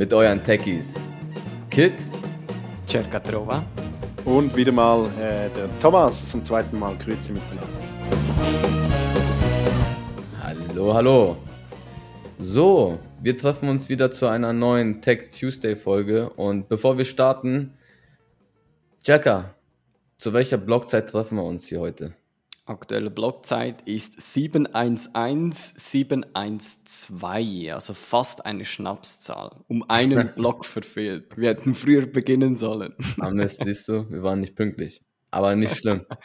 mit euren Techies Kit, Cercatrova. Und wieder mal äh, der Thomas zum zweiten Mal. Grüße miteinander. Hallo, hallo. So, wir treffen uns wieder zu einer neuen Tech Tuesday Folge und bevor wir starten, Jacka, zu welcher Blockzeit treffen wir uns hier heute? Aktuelle Blockzeit ist 711712, also fast eine Schnapszahl. Um einen Block verfehlt. Wir hätten früher beginnen sollen. Mist, siehst du, wir waren nicht pünktlich. Aber nicht schlimm.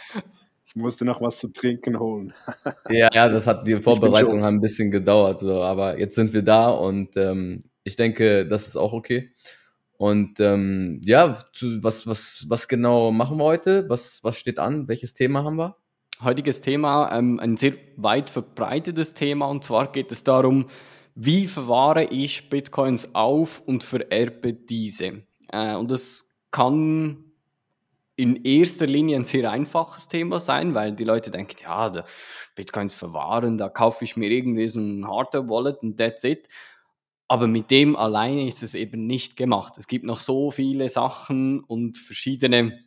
Ich musste noch was zu trinken holen. Ja, ja, das hat die Vorbereitung hat ein bisschen gedauert, so, aber jetzt sind wir da und ähm, ich denke, das ist auch okay. Und ähm, ja, zu, was, was, was genau machen wir heute? Was, was steht an? Welches Thema haben wir? Heutiges Thema, ähm, ein sehr weit verbreitetes Thema, und zwar geht es darum, wie verwahre ich Bitcoins auf und vererbe diese. Äh, und das kann in erster Linie ein sehr einfaches Thema sein, weil die Leute denken, ja, Bitcoins verwahren, da kaufe ich mir irgendwie so ein Hardware-Wallet und that's it. Aber mit dem alleine ist es eben nicht gemacht. Es gibt noch so viele Sachen und verschiedene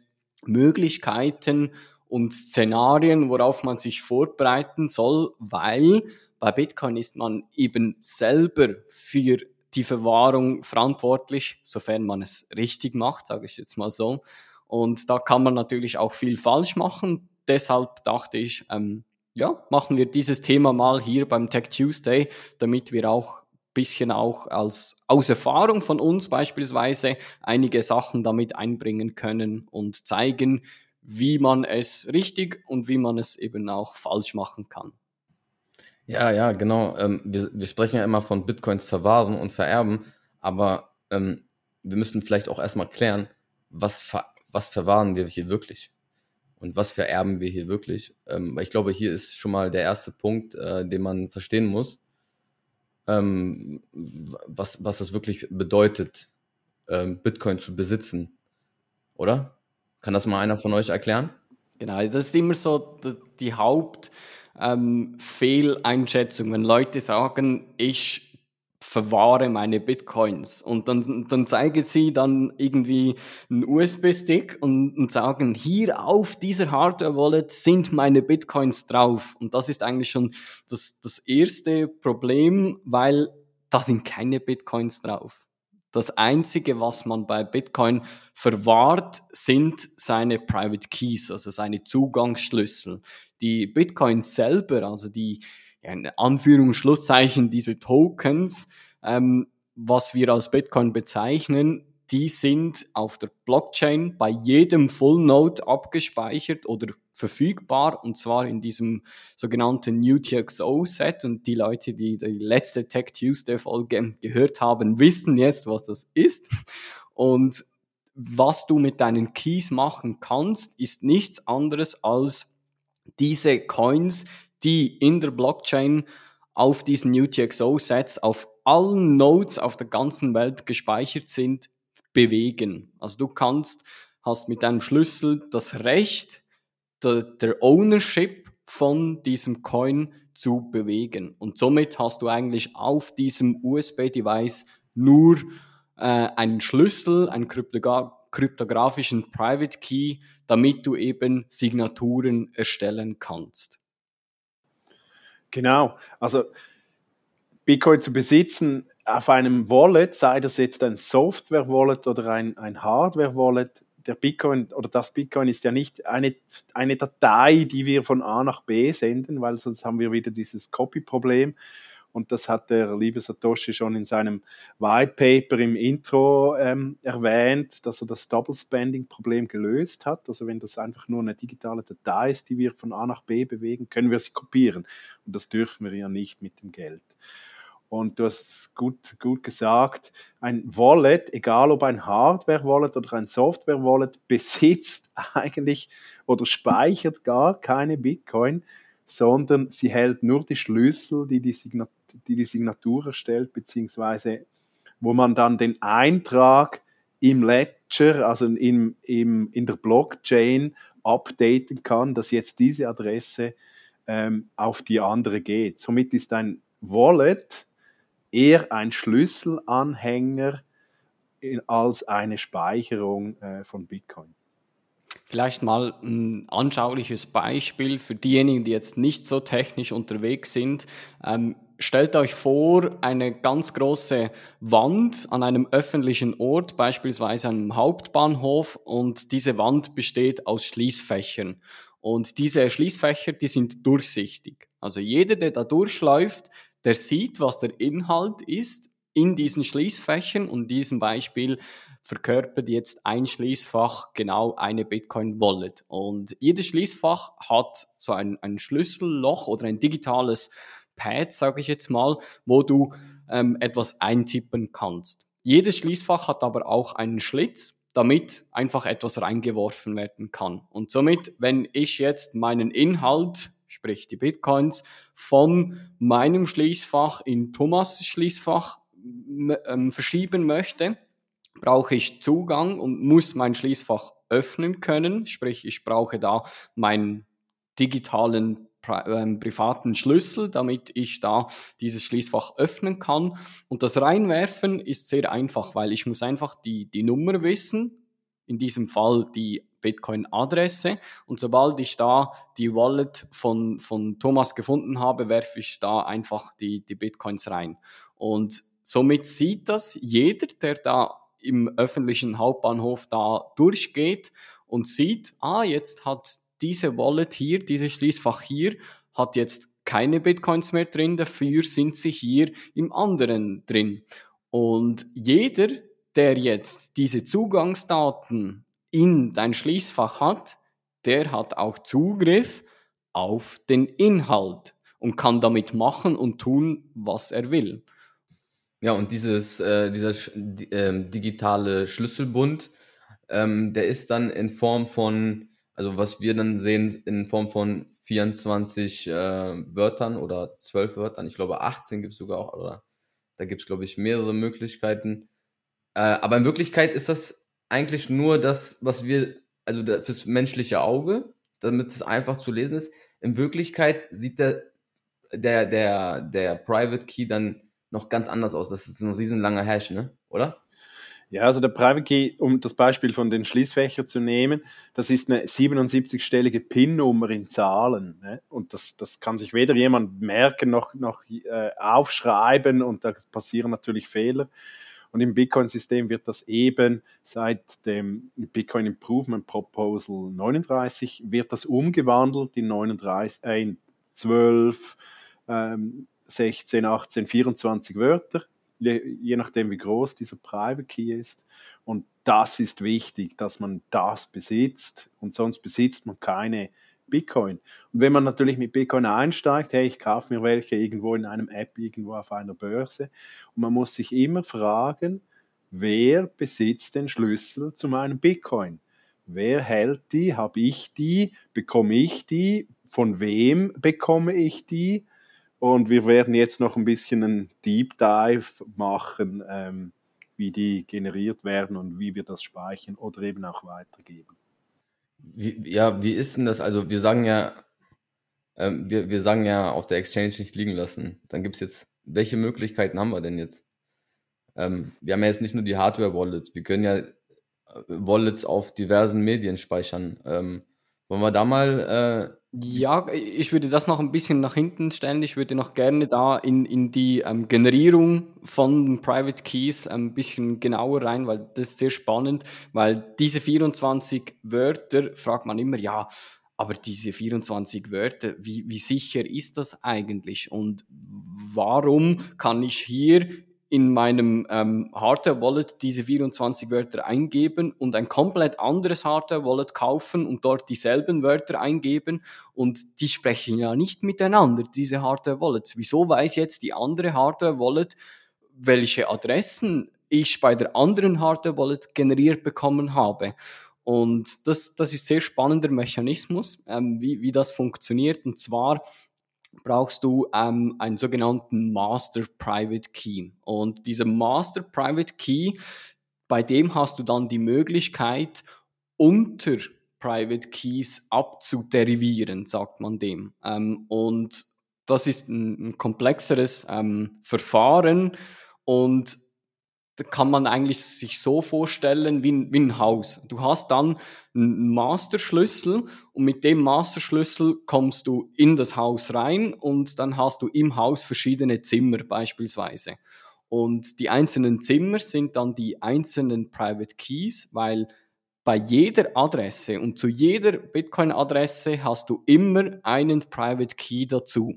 Möglichkeiten und Szenarien, worauf man sich vorbereiten soll, weil bei Bitcoin ist man eben selber für die Verwahrung verantwortlich, sofern man es richtig macht, sage ich jetzt mal so. Und da kann man natürlich auch viel falsch machen. Deshalb dachte ich, ähm, ja, machen wir dieses Thema mal hier beim Tech Tuesday, damit wir auch bisschen auch als aus Erfahrung von uns beispielsweise einige Sachen damit einbringen können und zeigen, wie man es richtig und wie man es eben auch falsch machen kann. Ja, ja, genau. Ähm, wir, wir sprechen ja immer von Bitcoins verwahren und vererben, aber ähm, wir müssen vielleicht auch erstmal klären, was, ver was verwahren wir hier wirklich und was vererben wir hier wirklich. Ähm, weil ich glaube, hier ist schon mal der erste Punkt, äh, den man verstehen muss, ähm, was, was es wirklich bedeutet, ähm, Bitcoin zu besitzen. Oder? Kann das mal einer von euch erklären? Genau, das ist immer so die Hauptfehleinschätzung, wenn Leute sagen, ich verwahre meine Bitcoins und dann, dann zeigen sie dann irgendwie einen USB-Stick und, und sagen, hier auf dieser Hardware-Wallet sind meine Bitcoins drauf. Und das ist eigentlich schon das, das erste Problem, weil da sind keine Bitcoins drauf. Das Einzige, was man bei Bitcoin verwahrt, sind seine Private Keys, also seine Zugangsschlüssel. Die Bitcoins selber, also die ja, in Anführungsschlusszeichen diese Tokens, ähm, was wir als Bitcoin bezeichnen, die sind auf der Blockchain bei jedem Full Node abgespeichert oder verfügbar und zwar in diesem sogenannten UTXO-Set. Und die Leute, die die letzte Tech Tuesday-Folge gehört haben, wissen jetzt, was das ist. Und was du mit deinen Keys machen kannst, ist nichts anderes als diese Coins, die in der Blockchain auf diesen UTXO-Sets auf allen Nodes auf der ganzen Welt gespeichert sind, bewegen. Also du kannst, hast mit deinem Schlüssel das Recht der, der Ownership von diesem Coin zu bewegen. Und somit hast du eigentlich auf diesem USB-Device nur äh, einen Schlüssel, einen kryptogra kryptografischen Private Key, damit du eben Signaturen erstellen kannst. Genau. Also Bitcoin zu besitzen auf einem Wallet, sei das jetzt ein Software-Wallet oder ein, ein Hardware-Wallet, der Bitcoin oder das Bitcoin ist ja nicht eine, eine Datei, die wir von A nach B senden, weil sonst haben wir wieder dieses Copy-Problem. Und das hat der liebe Satoshi schon in seinem White Paper im Intro ähm, erwähnt, dass er das Double Spending Problem gelöst hat. Also wenn das einfach nur eine digitale Datei ist, die wir von A nach B bewegen, können wir sie kopieren. Und das dürfen wir ja nicht mit dem Geld. Und du hast es gut, gut gesagt, ein Wallet, egal ob ein Hardware-Wallet oder ein Software-Wallet, besitzt eigentlich oder speichert gar keine Bitcoin, sondern sie hält nur die Schlüssel, die die, Signatur, die, die Signatur erstellt, beziehungsweise wo man dann den Eintrag im Ledger, also im, im, in der Blockchain, updaten kann, dass jetzt diese Adresse ähm, auf die andere geht. Somit ist ein Wallet eher ein Schlüsselanhänger als eine Speicherung äh, von Bitcoin. Vielleicht mal ein anschauliches Beispiel für diejenigen, die jetzt nicht so technisch unterwegs sind. Ähm, stellt euch vor, eine ganz große Wand an einem öffentlichen Ort, beispielsweise einem Hauptbahnhof, und diese Wand besteht aus Schließfächern. Und diese Schließfächer, die sind durchsichtig. Also jeder, der da durchläuft, der sieht, was der Inhalt ist in diesen Schließfächern und in diesem Beispiel verkörpert jetzt ein Schließfach genau eine Bitcoin-Wallet. Und jedes Schließfach hat so ein, ein Schlüsselloch oder ein digitales Pad, sage ich jetzt mal, wo du ähm, etwas eintippen kannst. Jedes Schließfach hat aber auch einen Schlitz, damit einfach etwas reingeworfen werden kann. Und somit, wenn ich jetzt meinen Inhalt sprich die Bitcoins, von meinem Schließfach in Thomas Schließfach ähm, verschieben möchte, brauche ich Zugang und muss mein Schließfach öffnen können. Sprich, ich brauche da meinen digitalen ähm, privaten Schlüssel, damit ich da dieses Schließfach öffnen kann. Und das Reinwerfen ist sehr einfach, weil ich muss einfach die, die Nummer wissen, in diesem Fall die Bitcoin-Adresse. Und sobald ich da die Wallet von, von Thomas gefunden habe, werfe ich da einfach die, die Bitcoins rein. Und somit sieht das jeder, der da im öffentlichen Hauptbahnhof da durchgeht und sieht, ah, jetzt hat diese Wallet hier, dieses Schließfach hier, hat jetzt keine Bitcoins mehr drin, dafür sind sie hier im anderen drin. Und jeder, der jetzt diese Zugangsdaten in dein Schließfach hat, der hat auch Zugriff auf den Inhalt und kann damit machen und tun, was er will. Ja, und dieses, äh, dieser äh, digitale Schlüsselbund, ähm, der ist dann in Form von, also was wir dann sehen, in Form von 24 äh, Wörtern oder 12 Wörtern. Ich glaube, 18 gibt es sogar auch, oder da gibt es, glaube ich, mehrere Möglichkeiten. Äh, aber in Wirklichkeit ist das eigentlich nur das, was wir, also fürs menschliche Auge, damit es einfach zu lesen ist. In Wirklichkeit sieht der, der, der, der Private Key dann noch ganz anders aus. Das ist ein riesenlanger Hash, ne? Oder? Ja, also der Private Key, um das Beispiel von den Schließfächern zu nehmen, das ist eine 77-stellige PIN-Nummer in Zahlen. Ne? Und das, das kann sich weder jemand merken noch, noch äh, aufschreiben und da passieren natürlich Fehler. Und im Bitcoin-System wird das eben seit dem Bitcoin Improvement Proposal 39 wird das umgewandelt in 39, äh, in 12, ähm, 16, 18, 24 Wörter, je, je nachdem wie groß dieser Private Key ist. Und das ist wichtig, dass man das besitzt und sonst besitzt man keine Bitcoin. Und wenn man natürlich mit Bitcoin einsteigt, hey, ich kaufe mir welche irgendwo in einem App, irgendwo auf einer Börse, und man muss sich immer fragen, wer besitzt den Schlüssel zu meinem Bitcoin? Wer hält die? Habe ich die? Bekomme ich die? Von wem bekomme ich die? Und wir werden jetzt noch ein bisschen einen Deep Dive machen, ähm, wie die generiert werden und wie wir das speichern oder eben auch weitergeben. Wie, ja, wie ist denn das? Also wir sagen ja, ähm, wir, wir sagen ja auf der Exchange nicht liegen lassen. Dann gibt es jetzt, welche Möglichkeiten haben wir denn jetzt? Ähm, wir haben ja jetzt nicht nur die Hardware-Wallets, wir können ja äh, Wallets auf diversen Medien speichern. Ähm, wollen wir da mal äh, ja, ich würde das noch ein bisschen nach hinten stellen. Ich würde noch gerne da in, in die ähm, Generierung von Private Keys ein bisschen genauer rein, weil das ist sehr spannend, weil diese 24 Wörter fragt man immer, ja, aber diese 24 Wörter, wie, wie sicher ist das eigentlich? Und warum kann ich hier in meinem ähm, Hardware-Wallet diese 24 Wörter eingeben und ein komplett anderes Hardware-Wallet kaufen und dort dieselben Wörter eingeben und die sprechen ja nicht miteinander, diese Hardware-Wallets. Wieso weiß jetzt die andere Hardware-Wallet, welche Adressen ich bei der anderen Hardware-Wallet generiert bekommen habe? Und das, das ist sehr spannender Mechanismus, ähm, wie, wie das funktioniert. Und zwar brauchst du ähm, einen sogenannten Master Private Key. Und dieser Master Private Key, bei dem hast du dann die Möglichkeit, unter Private Keys abzuderivieren, sagt man dem. Ähm, und das ist ein, komplexeres ähm, Verfahren und kann man eigentlich sich so vorstellen wie ein, wie ein Haus. Du hast dann einen Masterschlüssel und mit dem Masterschlüssel kommst du in das Haus rein und dann hast du im Haus verschiedene Zimmer beispielsweise. Und die einzelnen Zimmer sind dann die einzelnen Private Keys, weil bei jeder Adresse und zu jeder Bitcoin-Adresse hast du immer einen Private Key dazu.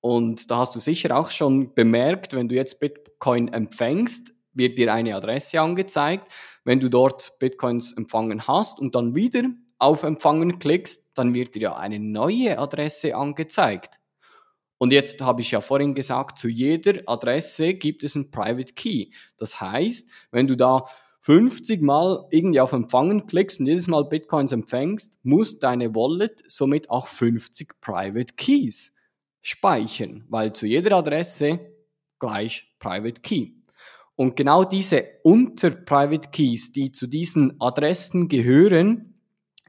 Und da hast du sicher auch schon bemerkt, wenn du jetzt Bitcoin empfängst, wird dir eine Adresse angezeigt. Wenn du dort Bitcoins empfangen hast und dann wieder auf Empfangen klickst, dann wird dir ja eine neue Adresse angezeigt. Und jetzt habe ich ja vorhin gesagt, zu jeder Adresse gibt es einen Private Key. Das heißt, wenn du da 50 Mal irgendwie auf Empfangen klickst und jedes Mal Bitcoins empfängst, muss deine Wallet somit auch 50 Private Keys speichern, weil zu jeder Adresse gleich Private Key. Und genau diese Unter-Private Keys, die zu diesen Adressen gehören,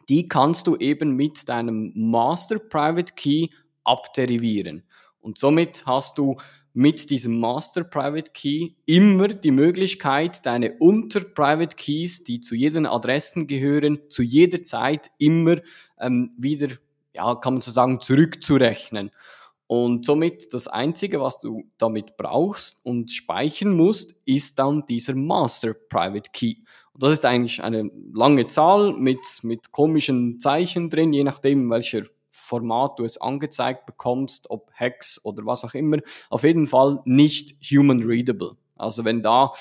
die kannst du eben mit deinem Master Private Key abderivieren. Und somit hast du mit diesem Master Private Key immer die Möglichkeit, deine Unter Private Keys, die zu jeden Adressen gehören, zu jeder Zeit immer ähm, wieder, ja, kann man so sagen, zurückzurechnen. Und somit das Einzige, was du damit brauchst und speichern musst, ist dann dieser Master Private Key. Und das ist eigentlich eine lange Zahl mit, mit komischen Zeichen drin, je nachdem, welcher Format du es angezeigt bekommst, ob Hex oder was auch immer. Auf jeden Fall nicht human readable. Also wenn da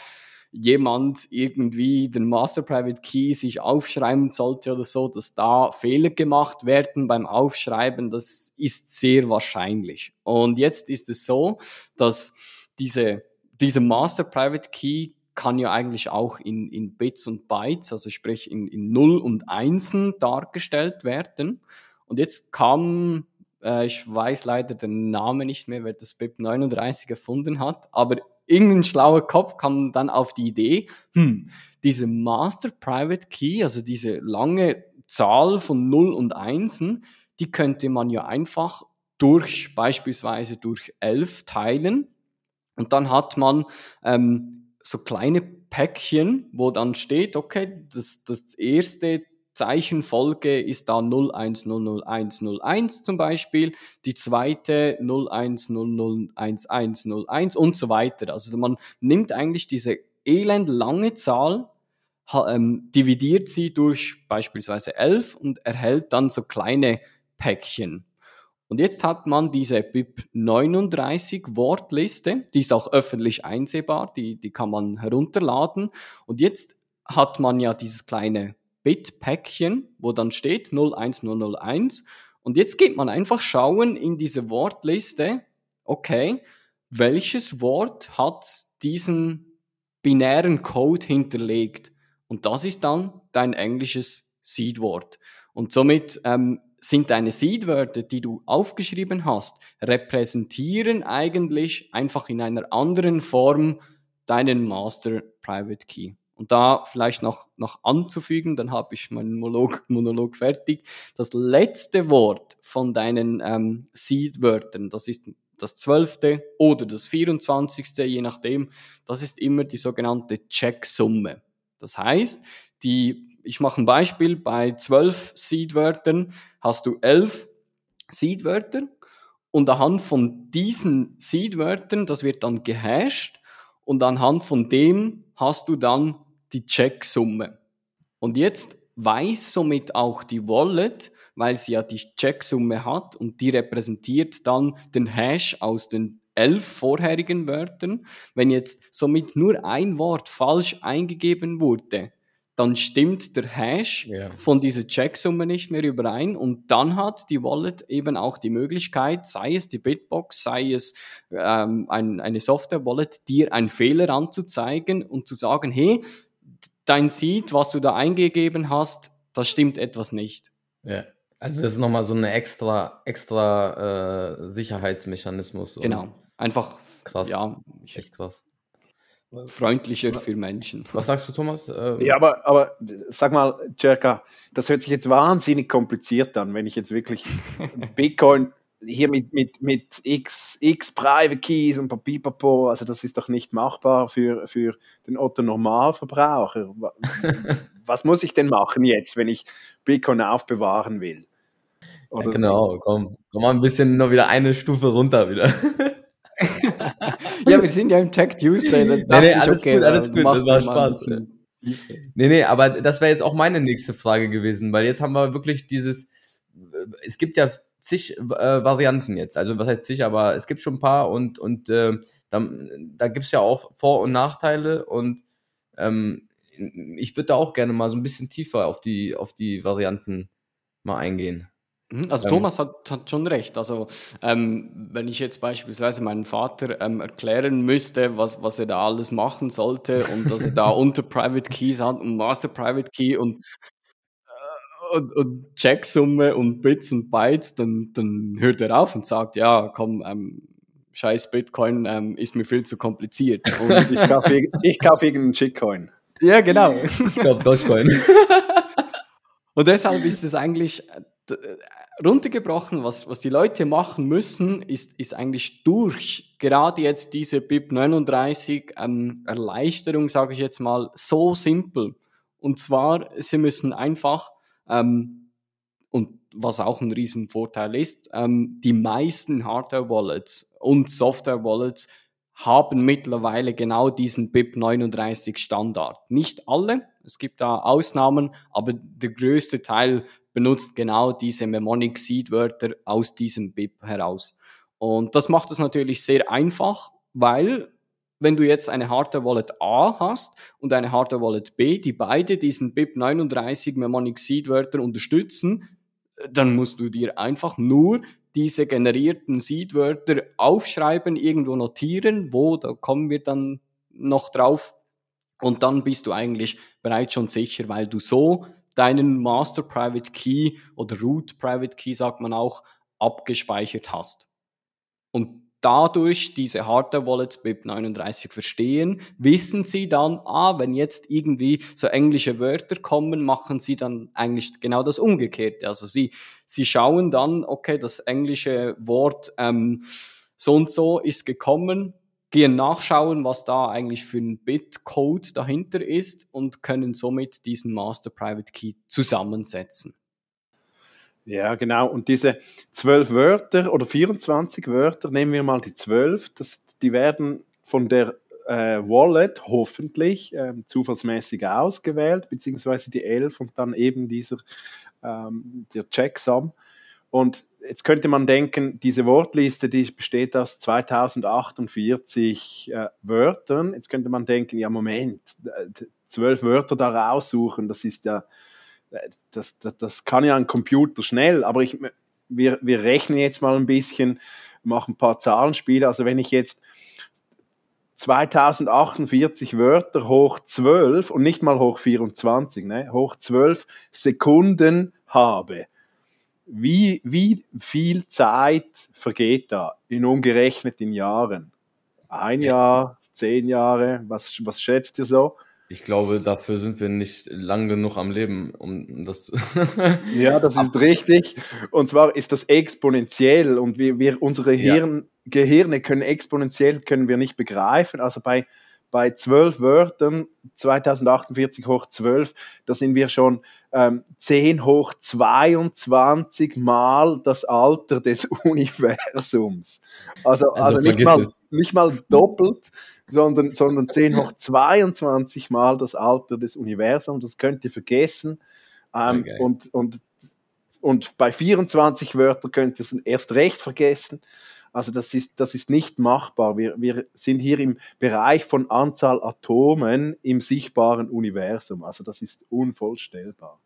jemand irgendwie den Master Private Key sich aufschreiben sollte oder so, dass da Fehler gemacht werden beim Aufschreiben, das ist sehr wahrscheinlich. Und jetzt ist es so, dass diese, diese Master Private Key kann ja eigentlich auch in, in Bits und Bytes, also sprich in, in Null und Einsen dargestellt werden. Und jetzt kam, äh, ich weiß leider den Namen nicht mehr, wer das BIP 39 erfunden hat, aber irgendein schlauer Kopf kam dann auf die Idee, hm, diese Master Private Key, also diese lange Zahl von 0 und 1, die könnte man ja einfach durch beispielsweise durch 11 teilen. Und dann hat man ähm, so kleine Päckchen, wo dann steht, okay, das, das erste Zeichenfolge ist da 01000101 zum Beispiel, die zweite 01001101 und so weiter. Also man nimmt eigentlich diese elend lange Zahl, ähm, dividiert sie durch beispielsweise 11 und erhält dann so kleine Päckchen. Und jetzt hat man diese BIP 39 Wortliste, die ist auch öffentlich einsehbar, die, die kann man herunterladen. Und jetzt hat man ja dieses kleine Bit-Päckchen, wo dann steht 01001. Und jetzt geht man einfach schauen in diese Wortliste, okay, welches Wort hat diesen binären Code hinterlegt? Und das ist dann dein englisches Seedwort. Und somit ähm, sind deine Seedwörter, die du aufgeschrieben hast, repräsentieren eigentlich einfach in einer anderen Form deinen Master Private Key. Und da vielleicht noch, noch anzufügen, dann habe ich meinen Monolog, Monolog fertig. Das letzte Wort von deinen ähm, Seed-Wörtern, das ist das zwölfte oder das 24. je nachdem, das ist immer die sogenannte Checksumme. Das heißt, die, ich mache ein Beispiel, bei zwölf Seed-Wörtern hast du elf Seed-Wörter und anhand von diesen Seed-Wörtern, das wird dann gehasht und anhand von dem hast du dann die Checksumme. Und jetzt weiß somit auch die Wallet, weil sie ja die Checksumme hat und die repräsentiert dann den Hash aus den elf vorherigen Wörtern. Wenn jetzt somit nur ein Wort falsch eingegeben wurde, dann stimmt der Hash Ja. von dieser Checksumme nicht mehr überein und dann hat die Wallet eben auch die Möglichkeit, sei es die Bitbox, sei es ähm, ein, eine Software-Wallet, dir einen Fehler anzuzeigen und zu sagen, hey, dein Seed, was du da eingegeben hast, das stimmt etwas nicht. Ja. Also das ist nochmal so ein extra, extra äh, Sicherheitsmechanismus. Genau. Einfach, Krass. ja, Echt krass. freundlicher für Menschen. Was sagst du, Thomas? Ähm, Ja, aber, aber sag mal, Jerka, das hört sich jetzt wahnsinnig kompliziert an, wenn ich jetzt wirklich Bitcoin hier mit, mit, mit X, X Private Keys und Papipapo, also das ist doch nicht machbar für, für den Otto Normalverbraucher. Wa- Was muss ich denn machen jetzt, wenn ich Bitcoin aufbewahren will? Ja, genau, komm, komm mal ein bisschen noch wieder eine Stufe runter wieder. Ja, wir sind ja im Tech Tuesday. da Nee, nee, ich, alles gut, alles gut, das war Spaß. Nee, nee, aber das wäre jetzt auch meine nächste Frage gewesen, weil jetzt haben wir wirklich dieses, äh, es gibt ja zig äh, Varianten jetzt, also was heißt zig, aber es gibt schon ein paar und, und äh, da, da gibt es ja auch Vor- und Nachteile und ähm, ich würde da auch gerne mal so ein bisschen tiefer auf die, auf die Varianten mal eingehen. Mhm, Also Ähm. Thomas hat, hat schon recht. Also ähm, wenn ich jetzt beispielsweise meinem Vater ähm, erklären müsste, was, was er da alles machen sollte und dass er da unter Private Keys hat und Master Private Key und, und, und Checksumme und Bits und Bytes, dann, dann hört er auf und sagt, ja, komm, ähm, scheiß Bitcoin ähm, ist mir viel zu kompliziert. Und Ich kaufe ich kaufe irgendeinen Shitcoin. ja, genau. Ich glaube, Dogecoin. Und deshalb ist es eigentlich runtergebrochen, was, was die Leute machen müssen, ist, ist eigentlich durch gerade jetzt diese BIP 39 ähm, Erleichterung, sage ich jetzt mal, so simpel. Und zwar, sie müssen einfach, ähm, und was auch ein Riesenvorteil ist, ähm, die meisten Hardware-Wallets und Software-Wallets haben mittlerweile genau diesen BIP 39 Standard. Nicht alle, es gibt da Ausnahmen, aber der größte Teil benutzt genau diese Mnemonic Seed Wörter aus diesem BIP heraus. Und das macht es natürlich sehr einfach, weil wenn du jetzt eine Hardware Wallet A hast und eine Hardware Wallet B, die beide diesen BIP 39 Mnemonic Seed Wörter unterstützen, dann musst du dir einfach nur diese generierten Seed-Wörter aufschreiben, irgendwo notieren, wo, da kommen wir dann noch drauf. Und dann bist du eigentlich bereits schon sicher, weil du so deinen Master Private Key oder Root Private Key, sagt man auch, abgespeichert hast. Und dadurch diese Hardware Wallets BIP 39 verstehen, wissen sie dann, ah, wenn jetzt irgendwie so englische Wörter kommen, machen sie dann eigentlich genau das Umgekehrte. Also sie, sie schauen dann, okay, das englische Wort ähm, so und so ist gekommen, gehen nachschauen, was da eigentlich für ein Bitcode dahinter ist und können somit diesen Master Private Key zusammensetzen. Ja, genau. Und diese zwölf Wörter oder 24 Wörter, nehmen wir mal die zwölf, die werden von der äh, Wallet hoffentlich ähm, zufallsmäßig ausgewählt, beziehungsweise die elf und dann eben dieser ähm, der Checksum. Und jetzt könnte man denken, diese Wortliste, die besteht aus 2048 äh, Wörtern. Jetzt könnte man denken, ja Moment, äh, zwölf Wörter da raussuchen, das ist ja das, das, das kann ja ein Computer schnell, aber ich, wir, wir rechnen jetzt mal ein bisschen, machen ein paar Zahlenspiele. Also wenn ich jetzt 2048 Wörter hoch 12 und nicht mal hoch 24, ne, hoch 12 Sekunden habe, wie, wie viel Zeit vergeht da in umgerechnet in Jahren? Ein Jahr, zehn Jahre, was, was schätzt ihr so? Ich glaube, dafür sind wir nicht lang genug am Leben, um das. Ja, das ist richtig. Und zwar ist das exponentiell und wir, wir unsere Ja. Hirn, Gehirne können exponentiell können wir nicht begreifen. Also bei bei zwölf Wörtern 2048 hoch 12, da sind wir schon ähm, 10 hoch 22 mal das Alter des Universums. Also, Also also, nicht, mal, es. nicht mal doppelt, sondern, sondern 10 hoch 22 mal das Alter des Universums. Das könnt ihr vergessen. Ähm, geil. und, und, und bei 24 Wörtern könnt ihr es erst recht vergessen. Also das ist, das ist nicht machbar. Wir, wir sind hier im Bereich von Anzahl Atomen im sichtbaren Universum. Also das ist unvollstellbar.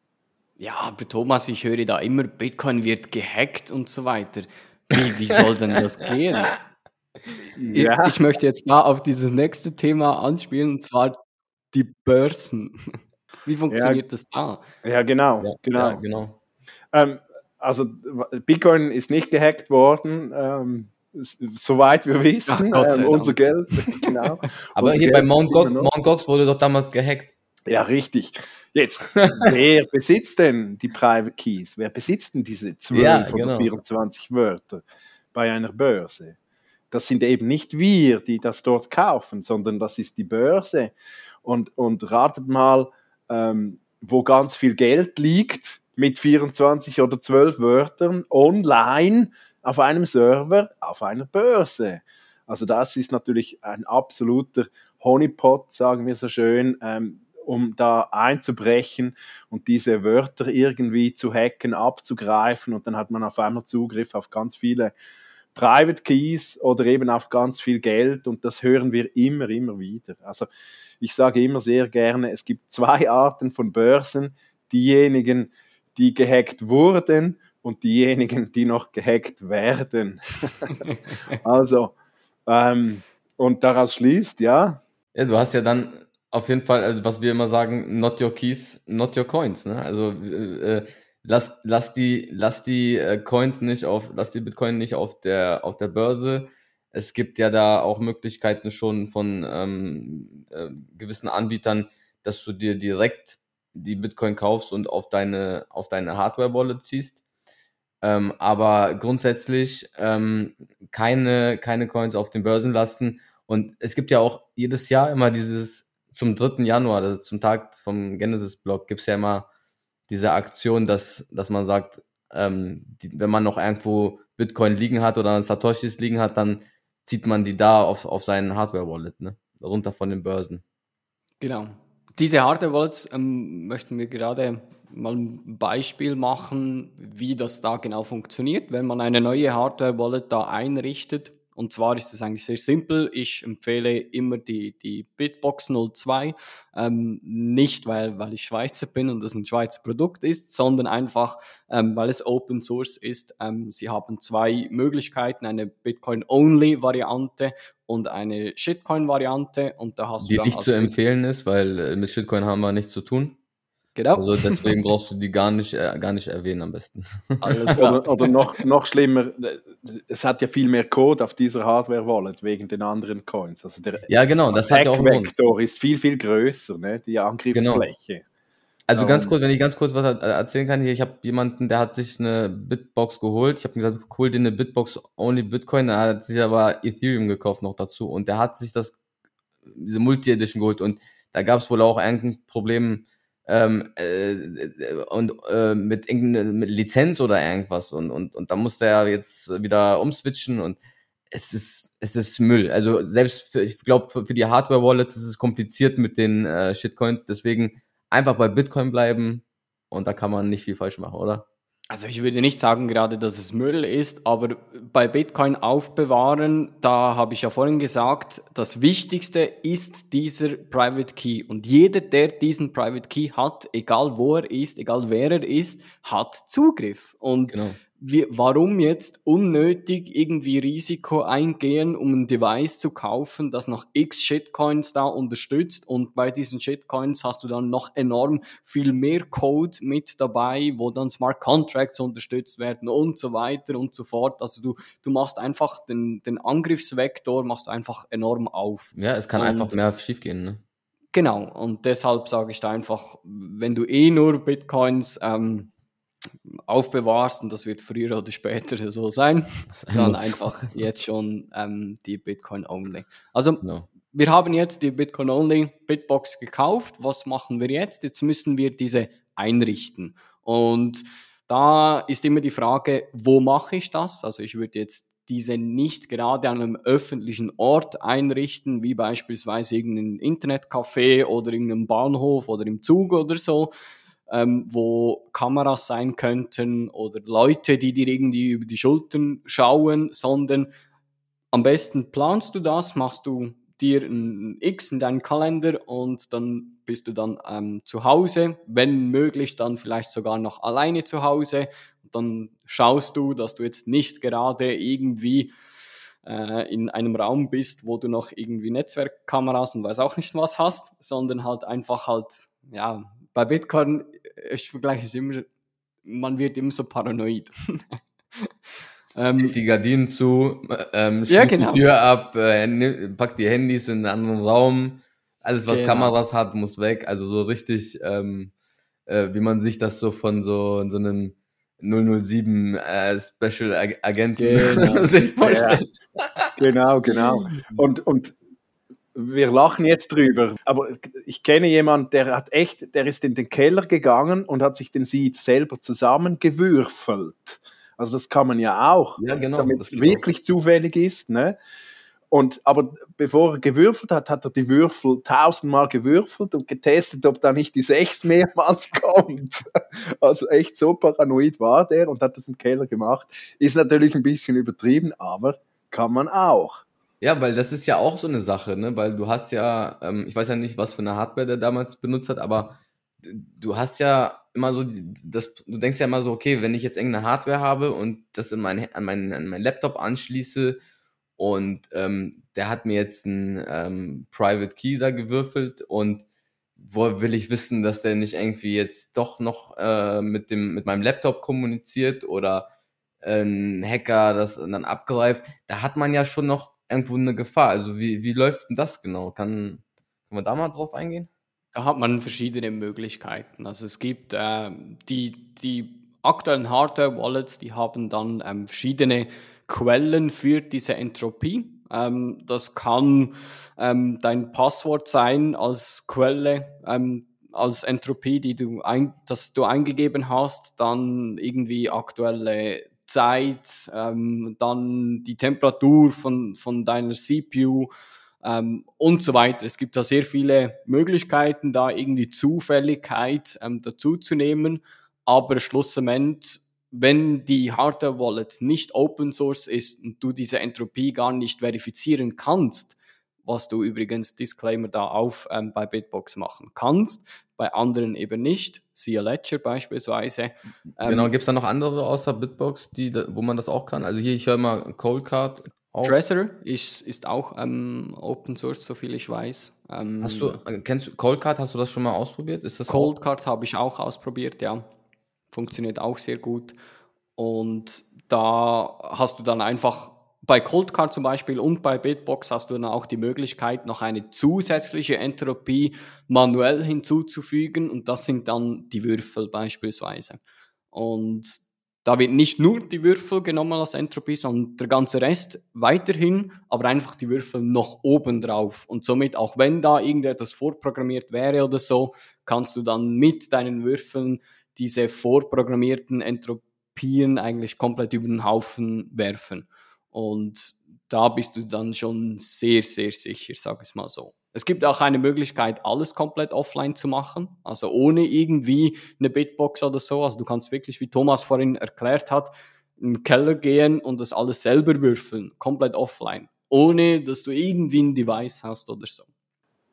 Ja, aber Thomas, ich höre da immer, Bitcoin wird gehackt und so weiter. Wie, wie soll denn das gehen? Ja. Ich, ich möchte jetzt da auf dieses nächste Thema anspielen, und zwar die Börsen. Wie funktioniert das da? Ja, genau, Ja, genau. Ja, genau. Ähm, also Bitcoin ist nicht gehackt worden, ähm, soweit wir wissen. Ach, ähm, unser. Geld, genau. Aber Unser hier bei Geld Mount ist Gox, Mount Gox wurde doch damals gehackt. Ja, richtig. Jetzt, wer besitzt denn die Private Keys? Wer besitzt denn diese 12 Ja, genau. 24 Wörter bei einer Börse? Das sind eben nicht wir, die das dort kaufen, sondern das ist die Börse. Und, und ratet mal, ähm, wo ganz viel Geld liegt mit 24 oder 12 Wörtern online auf einem Server auf einer Börse. Also das ist natürlich ein absoluter Honeypot, sagen wir so schön, ähm, um da einzubrechen und diese Wörter irgendwie zu hacken, abzugreifen und dann hat man auf einmal Zugriff auf ganz viele Private Keys oder eben auf ganz viel Geld und das hören wir immer, immer wieder. Also ich sage immer sehr gerne, es gibt zwei Arten von Börsen, diejenigen, die gehackt wurden und diejenigen, die noch gehackt werden. also, ähm, und daraus schließt, ja, Ja, du hast ja dann auf jeden Fall, also was wir immer sagen, not your keys, not your coins. Ne? Also äh, äh, lass, lass die, lass die äh, Coins nicht auf, lass die Bitcoin nicht auf der, auf der Börse. Es gibt ja da auch Möglichkeiten schon von ähm, äh, gewissen Anbietern, dass du dir direkt die Bitcoin kaufst und auf deine, auf deine Hardware-Wallet ziehst. Ähm, aber grundsätzlich ähm, keine, keine Coins auf den Börsen lassen. Und es gibt ja auch jedes Jahr immer dieses, zum 3. Januar, ist zum Tag vom Genesis-Blog, gibt es ja immer diese Aktion, dass, dass man sagt, ähm, die, wenn man noch irgendwo Bitcoin liegen hat oder Satoshis liegen hat, dann zieht man die da auf, auf seinen Hardware-Wallet, ne? runter von den Börsen. Genau. Diese Hardware-Wallets ähm, möchten wir gerade mal ein Beispiel machen, wie das da genau funktioniert, wenn man eine neue Hardware-Wallet da einrichtet. Und zwar ist es eigentlich sehr simpel. Ich empfehle immer die, die Bitbox 02. Ähm, nicht, weil, weil ich Schweizer bin und das ein Schweizer Produkt ist, sondern einfach, ähm, weil es Open Source ist. Ähm, sie haben zwei Möglichkeiten, eine Bitcoin-Only-Variante und eine Shitcoin-Variante. Und da hast du Die dann nicht zu empfehlen ist, weil äh, mit Shitcoin haben wir nichts zu tun. Genau. Also deswegen brauchst du die gar nicht, äh, gar nicht erwähnen am besten. Oder, oder noch, noch schlimmer, es hat ja viel mehr Code auf dieser Hardware-Wallet wegen den anderen Coins. Also der Ja, genau, das hat ja auch einen Grund. Vektor ist viel, viel größer, ne? die Angriffsfläche. Also ganz kurz, wenn ich ganz kurz was er- äh, erzählen kann hier, ich habe jemanden, der hat sich eine Bitbox geholt. Ich habe gesagt, hol dir eine Bitbox Only Bitcoin, er hat sich aber Ethereum gekauft noch dazu und der hat sich das diese Multi Edition geholt und da gab es wohl auch irgendein Problem ähm, äh, und äh, mit mit Lizenz oder irgendwas und und und da musste er jetzt wieder umswitchen und es ist es ist Müll. Also selbst für, ich glaube für, für die Hardware Wallets ist es kompliziert mit den äh, Shitcoins, deswegen einfach bei Bitcoin bleiben und da kann man nicht viel falsch machen, oder? Also ich würde nicht sagen gerade, dass es Müll ist, aber bei Bitcoin aufbewahren, da habe ich ja vorhin gesagt, das Wichtigste ist dieser Private Key. Und jeder, der diesen Private Key hat, egal wo er ist, egal wer er ist, hat Zugriff. Und Genau. Wir, warum jetzt unnötig irgendwie Risiko eingehen, um ein Device zu kaufen, das noch x Shitcoins da unterstützt und bei diesen Shitcoins hast du dann noch enorm viel mehr Code mit dabei, wo dann Smart Contracts unterstützt werden und so weiter und so fort. Also du, du machst einfach den, den Angriffsvektor machst du einfach enorm auf. Ja, es kann Und- einfach mehr schiefgehen, ne? Genau, und deshalb sage ich da einfach, wenn du eh nur Bitcoins ähm, aufbewahrst, und das wird früher oder später so sein, Sein dann muss. einfach jetzt schon ähm, die Bitcoin Only. Also Genau. wir haben jetzt die Bitcoin Only Bitbox gekauft. Was machen wir jetzt? Jetzt müssen wir diese einrichten. Und da ist immer die Frage, wo mache ich das? Also ich würde jetzt diese nicht gerade an einem öffentlichen Ort einrichten, wie beispielsweise irgendein Internetcafé oder irgendeinem Bahnhof oder im Zug oder so, ähm, wo Kameras sein könnten oder Leute, die dir irgendwie über die Schultern schauen, sondern am besten planst du das, machst du dir ein X in deinen Kalender und dann bist du dann ähm, zu Hause, wenn möglich, dann vielleicht sogar noch alleine zu Hause. Dann schaust du, dass du jetzt nicht gerade irgendwie äh, in einem Raum bist, wo du noch irgendwie Netzwerkkameras und weiß auch nicht was hast, sondern halt einfach halt, ja, bei Bitcoin, ich vergleiche es immer, man wird immer so paranoid. Ähm, die Gardinen zu, ähm, schließt ja, genau. die Tür ab, äh, packt die Handys in einen anderen Raum. Alles, was genau. Kameras hat, muss weg. Also so richtig, ähm, äh, wie man sich das so von so, so einem 007 äh, Special Agenten genau. sich vorstellt. Ja. genau, genau. Und, und wir lachen jetzt drüber, aber ich kenne jemanden, der hat echt, der ist in den Keller gegangen und hat sich den Seed selber zusammengewürfelt. Also das kann man ja auch, ja, genau, damit es wirklich auch. zufällig ist. Ne? Und, aber bevor er gewürfelt hat, hat er die Würfel tausendmal gewürfelt und getestet, ob da nicht die sechs mehrmals kommt. Also echt so paranoid war der und hat das im Keller gemacht. Ist natürlich ein bisschen übertrieben, aber kann man auch. Ja, weil das ist ja auch so eine Sache, ne? Weil du hast ja, ähm, ich weiß ja nicht, was für eine Hardware der damals benutzt hat, aber du hast ja immer so, das, du denkst ja immer so, okay, wenn ich jetzt irgendeine Hardware habe und das in mein, an, meinen, an meinen Laptop anschließe und ähm, der hat mir jetzt einen ähm, Private Key da gewürfelt und wo will ich wissen, dass der nicht irgendwie jetzt doch noch äh, mit dem mit meinem Laptop kommuniziert oder ein Hacker das dann abgreift, da hat man ja schon noch irgendwo eine Gefahr. Also wie, wie läuft denn das genau? Kann, kann man da mal drauf eingehen? Da hat man verschiedene Möglichkeiten. Also es gibt äh, die, die aktuellen Hardware-Wallets, die haben dann ähm, verschiedene Quellen für diese Entropie. Ähm, das kann ähm, dein Passwort sein als Quelle, ähm, als Entropie, die du ein, das du eingegeben hast, dann irgendwie aktuelle Zeit, ähm, dann die Temperatur von, von deiner CPU, ähm, und so weiter. Es gibt da sehr viele Möglichkeiten, da irgendwie Zufälligkeit ähm, dazu zu nehmen, aber schlussendlich, wenn die Hardware Wallet nicht Open Source ist und du diese Entropie gar nicht verifizieren kannst, was du übrigens Disclaimer da auf ähm, bei Bitbox machen kannst, bei anderen eben nicht, siehe Ledger beispielsweise. Genau, ähm, gibt es da noch andere außer Bitbox, die, wo man das auch kann? Also hier, ich höre mal Coldcard, auch. Trezor ist, ist auch ähm, Open Source, soviel ich weiß. Ähm, hast du, äh, kennst du Coldcard, hast du das schon mal ausprobiert? Ist das Coldcard habe ich auch ausprobiert, ja. Funktioniert auch sehr gut. Und da hast du dann einfach bei Coldcard zum Beispiel und bei Bitbox hast du dann auch die Möglichkeit, noch eine zusätzliche Entropie manuell hinzuzufügen und das sind dann die Würfel beispielsweise. Und da wird nicht nur die Würfel genommen als Entropie, sondern der ganze Rest weiterhin, aber einfach die Würfel noch oben drauf. Und somit, auch wenn da irgendetwas vorprogrammiert wäre oder so, kannst du dann mit deinen Würfeln diese vorprogrammierten Entropien eigentlich komplett über den Haufen werfen. Und da bist du dann schon sehr, sehr sicher, sag ich mal so. Es gibt auch eine Möglichkeit, alles komplett offline zu machen, also ohne irgendwie eine Bitbox oder so. Also du kannst wirklich, wie Thomas vorhin erklärt hat, in den Keller gehen und das alles selber würfeln, komplett offline, ohne dass du irgendwie ein Device hast oder so.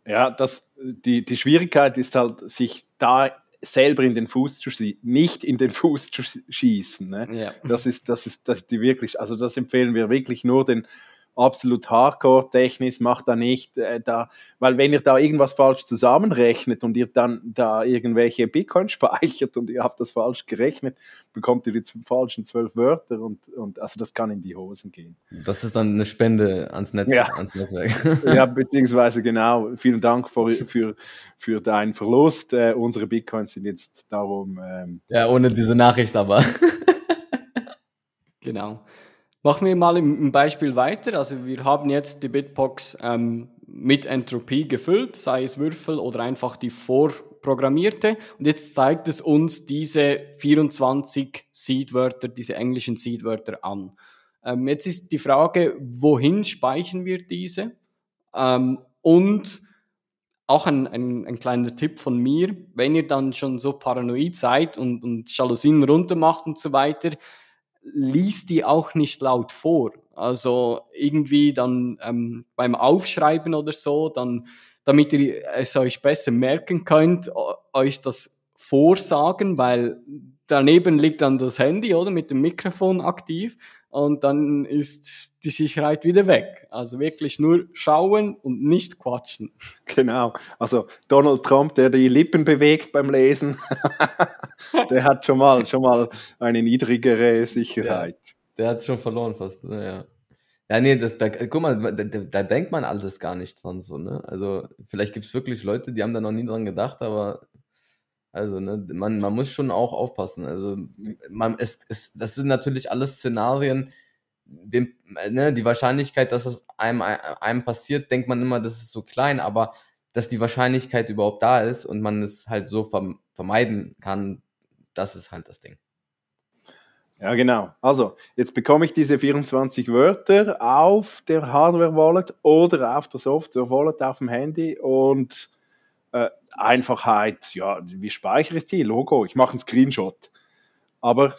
Ja, das, die, die Schwierigkeit ist halt, sich da selber in den Fuß zu schießen, nicht in den Fuß zu schießen. Ne? Ja. Das ist, das ist, das ist die wirklich, also das empfehlen wir wirklich nur den absolut Hardcore-technisch, macht da nicht, äh, da, weil wenn ihr da irgendwas falsch zusammenrechnet und ihr dann da irgendwelche Bitcoin speichert und ihr habt das falsch gerechnet, bekommt ihr die falschen zwölf Wörter und, und also das kann in die Hosen gehen. Das ist dann eine Spende ans, Netz, ja. ans Netzwerk. ja, beziehungsweise genau. Vielen Dank für, für, für deinen Verlust. Äh, unsere Bitcoins sind jetzt darum. Ähm, ja, ohne diese Nachricht aber. genau. Machen wir mal im, Beispiel weiter. Also wir haben jetzt die Bitbox ähm, mit Entropie gefüllt, sei es Würfel oder einfach die vorprogrammierte. Und jetzt zeigt es uns diese 24 Seedwörter, diese englischen Seedwörter an. Ähm, jetzt ist die Frage, wohin speichern wir diese? Ähm, und auch ein, ein, ein, kleiner Tipp von mir, wenn ihr dann schon so paranoid seid und, und Jalousien runtermacht und so weiter, liest die auch nicht laut vor. Also irgendwie dann ähm, beim Aufschreiben oder so, dann, damit ihr es euch besser merken könnt, euch das vorsagen, weil daneben liegt dann das Handy, oder, mit dem Mikrofon aktiv und dann ist die Sicherheit wieder weg. Also wirklich nur schauen und nicht quatschen. Genau. Also Donald Trump, der die Lippen bewegt beim Lesen, der hat schon mal, schon mal eine niedrigere Sicherheit. Ja, der hat schon verloren fast. Ne? Ja. Ja, nee, das, da, guck mal, da, da denkt man alles gar nicht dran so, ne? Also, vielleicht gibt es wirklich Leute, die haben da noch nie dran gedacht, aber also, ne, man, man muss schon auch aufpassen. Also, man, es, es, das sind natürlich alles Szenarien. Ne, die Wahrscheinlichkeit, dass es einem, einem passiert, denkt man immer, das ist so klein, aber dass die Wahrscheinlichkeit überhaupt da ist und man es halt so vermeiden kann, das ist halt das Ding. Ja, genau. Also, jetzt bekomme ich diese 24 Wörter auf der Hardware-Wallet oder auf der Software-Wallet auf dem Handy und äh, Einfachheit, ja, wie speichere ich die? Logo, ich mache einen Screenshot. Aber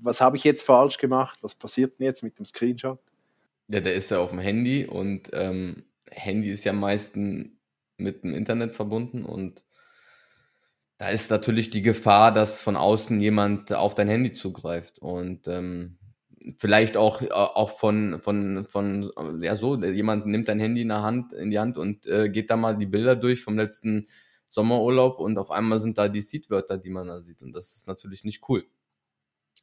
was habe ich jetzt falsch gemacht? Was passiert denn jetzt mit dem Screenshot? Ja, der ist ja auf dem Handy und ähm, Handy ist ja meistens mit dem Internet verbunden und da ist natürlich die Gefahr, dass von außen jemand auf dein Handy zugreift und ähm, vielleicht auch, äh, auch von, von, von, ja so, jemand nimmt dein Handy in, der Hand, in die Hand und äh, geht da mal die Bilder durch vom letzten Sommerurlaub und auf einmal sind da die Seedwörter, die man da sieht. Und das ist natürlich nicht cool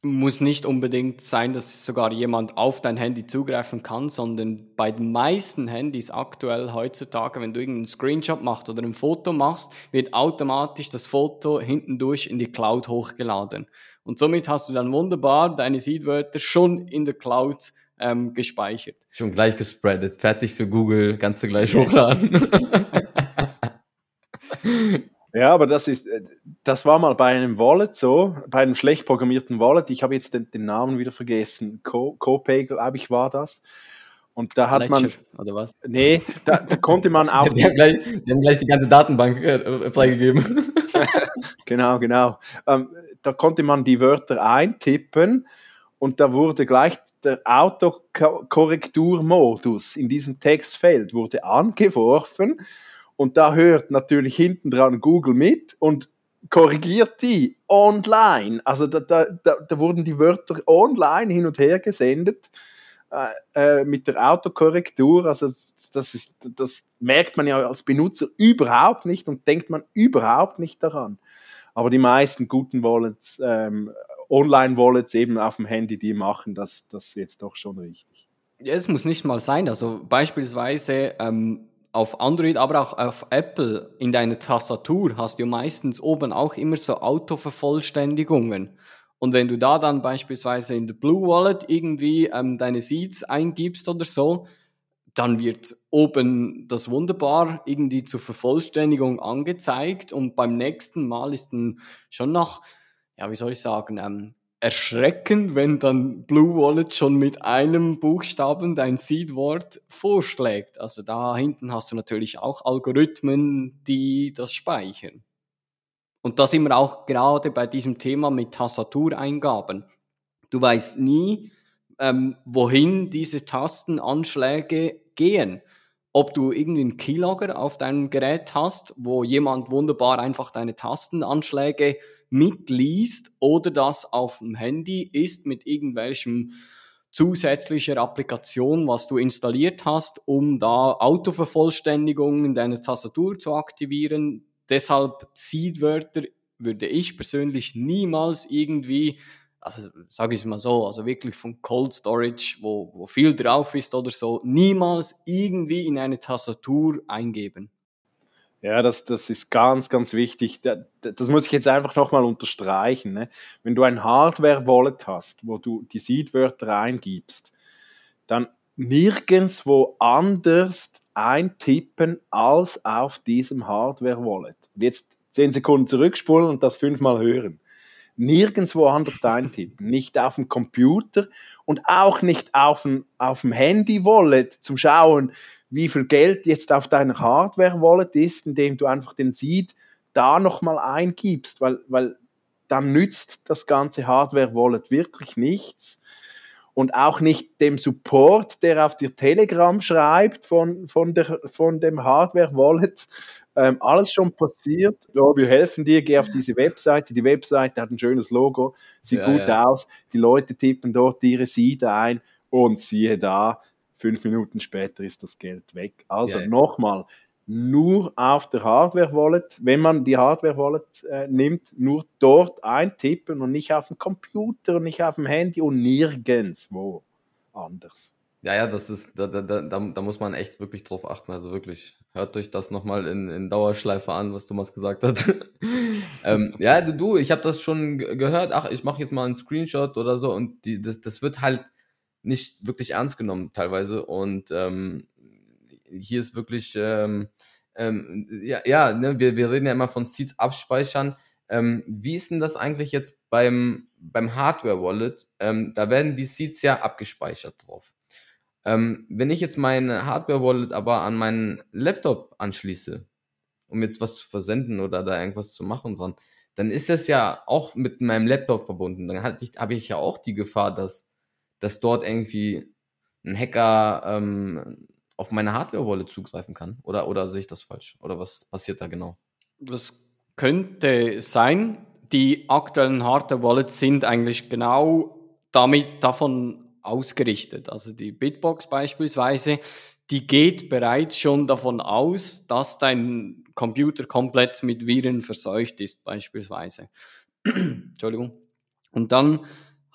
muss nicht unbedingt sein, dass sogar jemand auf dein Handy zugreifen kann, sondern bei den meisten Handys aktuell heutzutage, wenn du irgendeinen Screenshot machst oder ein Foto machst, wird automatisch das Foto hinten durch in die Cloud hochgeladen. Und somit hast du dann wunderbar deine Seedwörter schon in der Cloud ähm, gespeichert. Schon gleich gespreadet, fertig für Google, kannst du gleich yes. hochladen. Ja, aber das ist, äh, das war mal bei einem Wallet so, bei einem schlecht programmierten Wallet. Ich habe jetzt den, den Namen wieder vergessen. Copay, glaube ich, war das. Und da hat Ledger, man. Oder was? Nee, da, da konnte man auch. die, haben gleich, die, haben gleich, die ganze Datenbank äh, freigegeben. genau, genau. Ähm, da konnte man die Wörter eintippen und da wurde gleich der Autokorrekturmodus in diesem Textfeld wurde angeworfen und da hört natürlich hinten dran Google mit und korrigiert die online. Also da, da, da, da wurden die Wörter online hin und her gesendet äh, äh, mit der Autokorrektur. Also das, ist, das merkt man ja als Benutzer überhaupt nicht und denkt man überhaupt nicht daran. Aber die meisten guten Wallets, ähm, Online-Wallets eben auf dem Handy, die machen das, das jetzt doch schon richtig. Ja, es muss nicht mal sein. Also beispielsweise ähm, auf Android, aber auch auf Apple in deiner Tastatur hast du meistens oben auch immer so Autovervollständigungen. Und wenn du da dann beispielsweise in der Blue Wallet irgendwie ähm, deine Seeds eingibst oder so, dann wird oben das wunderbar irgendwie zur Vervollständigung angezeigt und beim nächsten Mal ist dann schon noch, ja, wie soll ich sagen, ähm, erschreckend, wenn dann Blue Wallet schon mit einem Buchstaben dein Seed-Wort vorschlägt. Also da hinten hast du natürlich auch Algorithmen, die das speichern. Und da sind wir auch gerade bei diesem Thema mit Tastatureingaben. Du weißt nie, ähm, wohin diese Tastenanschläge gehen. Ob du irgendwie einen Keylogger auf deinem Gerät hast, wo jemand wunderbar einfach deine Tastenanschläge mitliest oder das auf dem Handy ist mit irgendwelchem zusätzlicher Applikation, was du installiert hast, um da Autovervollständigung in deiner Tastatur zu aktivieren. Deshalb Seedwörter würde ich persönlich niemals irgendwie, also sage ich mal so, also wirklich von Cold Storage, wo, wo viel drauf ist oder so, niemals irgendwie in eine Tastatur eingeben. Ja, das, das ist ganz, ganz wichtig. Das muss ich jetzt einfach nochmal unterstreichen. Ne? Wenn du ein Hardware-Wallet hast, wo du die Seed-Wörter eingibst, dann nirgendwo anders eintippen als auf diesem Hardware-Wallet. Jetzt zehn Sekunden zurückspulen und das fünfmal hören. Nirgendwo anders eintippen. Nicht auf dem Computer und auch nicht auf dem, auf dem Handy-Wallet zum Schauen, wie viel Geld jetzt auf deiner Hardware-Wallet ist, indem du einfach den Seed da nochmal eingibst, weil, weil dann nützt das ganze Hardware-Wallet wirklich nichts und auch nicht dem Support, der auf dir Telegram schreibt von, von, der, von dem Hardware-Wallet. Ähm, alles schon passiert. Ja, wir helfen dir, geh auf diese Webseite. Die Webseite hat ein schönes Logo, sieht Ja, gut ja. aus. Die Leute tippen dort ihre Seed ein und siehe da, fünf Minuten später ist das Geld weg. Also ja. nochmal, nur auf der Hardware-Wallet, wenn man die Hardware-Wallet äh, nimmt, nur dort eintippen und nicht auf dem Computer und nicht auf dem Handy und nirgendwo anders. Ja, ja, das ist, da, da, da, da muss man echt wirklich drauf achten. Also wirklich, hört euch das nochmal in, in Dauerschleife an, was Thomas gesagt hat. ähm, ja, du, du, ich habe das schon ge- gehört. Ach, ich mache jetzt mal einen Screenshot oder so und die, das, das wird halt nicht wirklich ernst genommen teilweise. Und ähm, hier ist wirklich, ähm, ähm, ja, ja ne, wir, wir reden ja immer von Seeds abspeichern. Ähm, wie ist denn das eigentlich jetzt beim, beim Hardware-Wallet? Ähm, da werden die Seeds ja abgespeichert drauf. Ähm, wenn ich jetzt meine Hardware-Wallet aber an meinen Laptop anschließe, um jetzt was zu versenden oder da irgendwas zu machen dran, dann ist das ja auch mit meinem Laptop verbunden. Dann ich, habe ich ja auch die Gefahr, dass, dass dort irgendwie ein Hacker ähm, auf meine Hardware-Wallet zugreifen kann. Oder, oder sehe ich das falsch? Oder was passiert da genau? Das könnte sein. Die aktuellen Hardware-Wallets sind eigentlich genau damit davon ausgerichtet. Also die Bitbox beispielsweise, die geht bereits schon davon aus, dass dein Computer komplett mit Viren verseucht ist, beispielsweise. Entschuldigung. Und dann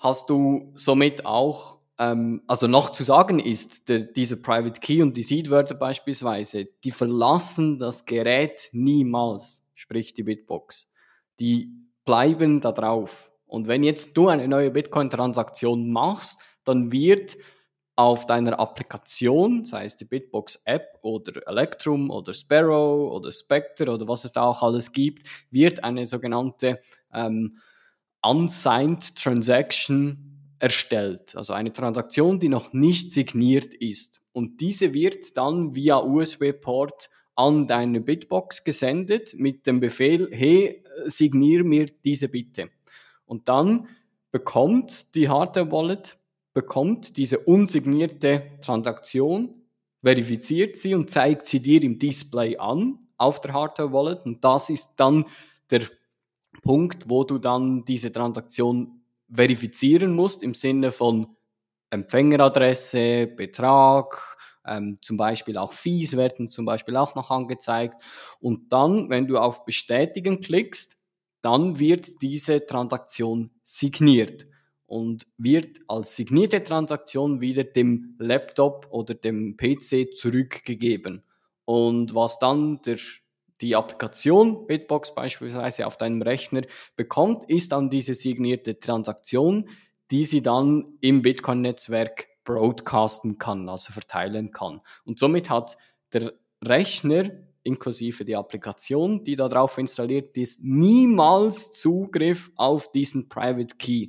hast du somit auch, ähm, also noch zu sagen ist, der, diese Private Key und die Seed-Wörter beispielsweise, die verlassen das Gerät niemals, sprich die Bitbox. Die bleiben da drauf. Und wenn jetzt du eine neue Bitcoin-Transaktion machst, dann wird auf deiner Applikation, sei es die Bitbox App oder Electrum oder Sparrow oder Spectre oder was es da auch alles gibt, wird eine sogenannte ähm, Unsigned Transaction erstellt. Also eine Transaktion, die noch nicht signiert ist. Und diese wird dann via USB-Port an deine Bitbox gesendet mit dem Befehl, hey, signier mir diese bitte. Und dann bekommt die Hardware-Wallet bekommt diese unsignierte Transaktion, verifiziert sie und zeigt sie dir im Display an auf der Hardware-Wallet. Und das ist dann der Punkt, wo du dann diese Transaktion verifizieren musst im Sinne von Empfängeradresse, Betrag, ähm, zum Beispiel auch Fees werden zum Beispiel auch noch angezeigt. Und dann, wenn du auf Bestätigen klickst, dann wird diese Transaktion signiert und wird als signierte Transaktion wieder dem Laptop oder dem PC zurückgegeben. Und was dann der, die Applikation Bitbox beispielsweise auf deinem Rechner bekommt, ist dann diese signierte Transaktion, die sie dann im Bitcoin-Netzwerk broadcasten kann, also verteilen kann. Und somit hat der Rechner inklusive die Applikation, die darauf installiert ist, niemals Zugriff auf diesen Private Key.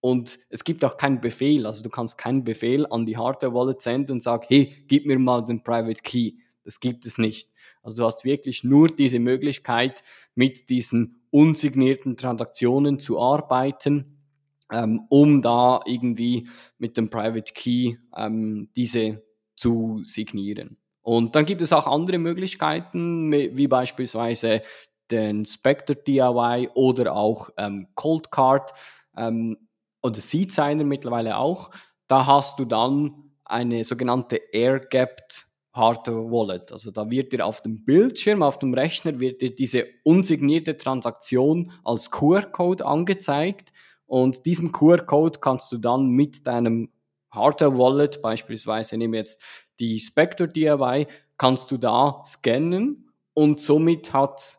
Und es gibt auch keinen Befehl, also du kannst keinen Befehl an die Hardware Wallet senden und sagen, hey, gib mir mal den Private Key. Das gibt es nicht. Also du hast wirklich nur diese Möglichkeit, mit diesen unsignierten Transaktionen zu arbeiten, ähm, um da irgendwie mit dem Private Key ähm, diese zu signieren. Und dann gibt es auch andere Möglichkeiten, wie beispielsweise den Spectre DIY oder auch ähm, Cold Card ähm, oder Seed Signer mittlerweile auch. Da hast du dann eine sogenannte Air-Gapped Hardware Wallet. Also da wird dir auf dem Bildschirm, auf dem Rechner, wird dir diese unsignierte Transaktion als QR-Code angezeigt. Und diesen QR-Code kannst du dann mit deinem Hardware Wallet, beispielsweise nehme jetzt die Spectre DIY, kannst du da scannen und somit hat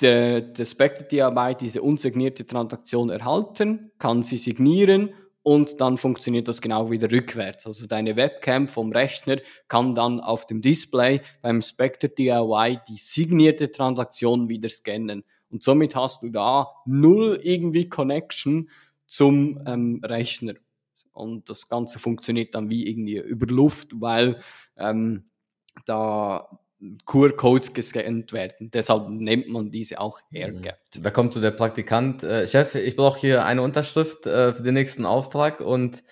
der, der Spectre DIY diese unsignierte Transaktion erhalten, kann sie signieren und dann funktioniert das genau wieder rückwärts. Also deine Webcam vom Rechner kann dann auf dem Display beim Spectre DIY die signierte Transaktion wieder scannen. Und somit hast du da null irgendwie Connection zum ähm, Rechner. Und das Ganze funktioniert dann wie irgendwie über Luft, weil ähm, da QR-Codes gescannt werden. Deshalb nennt man diese auch AirGapped. Da kommt so der Praktikant, äh, Chef, ich brauche hier eine Unterschrift äh, für den nächsten Auftrag und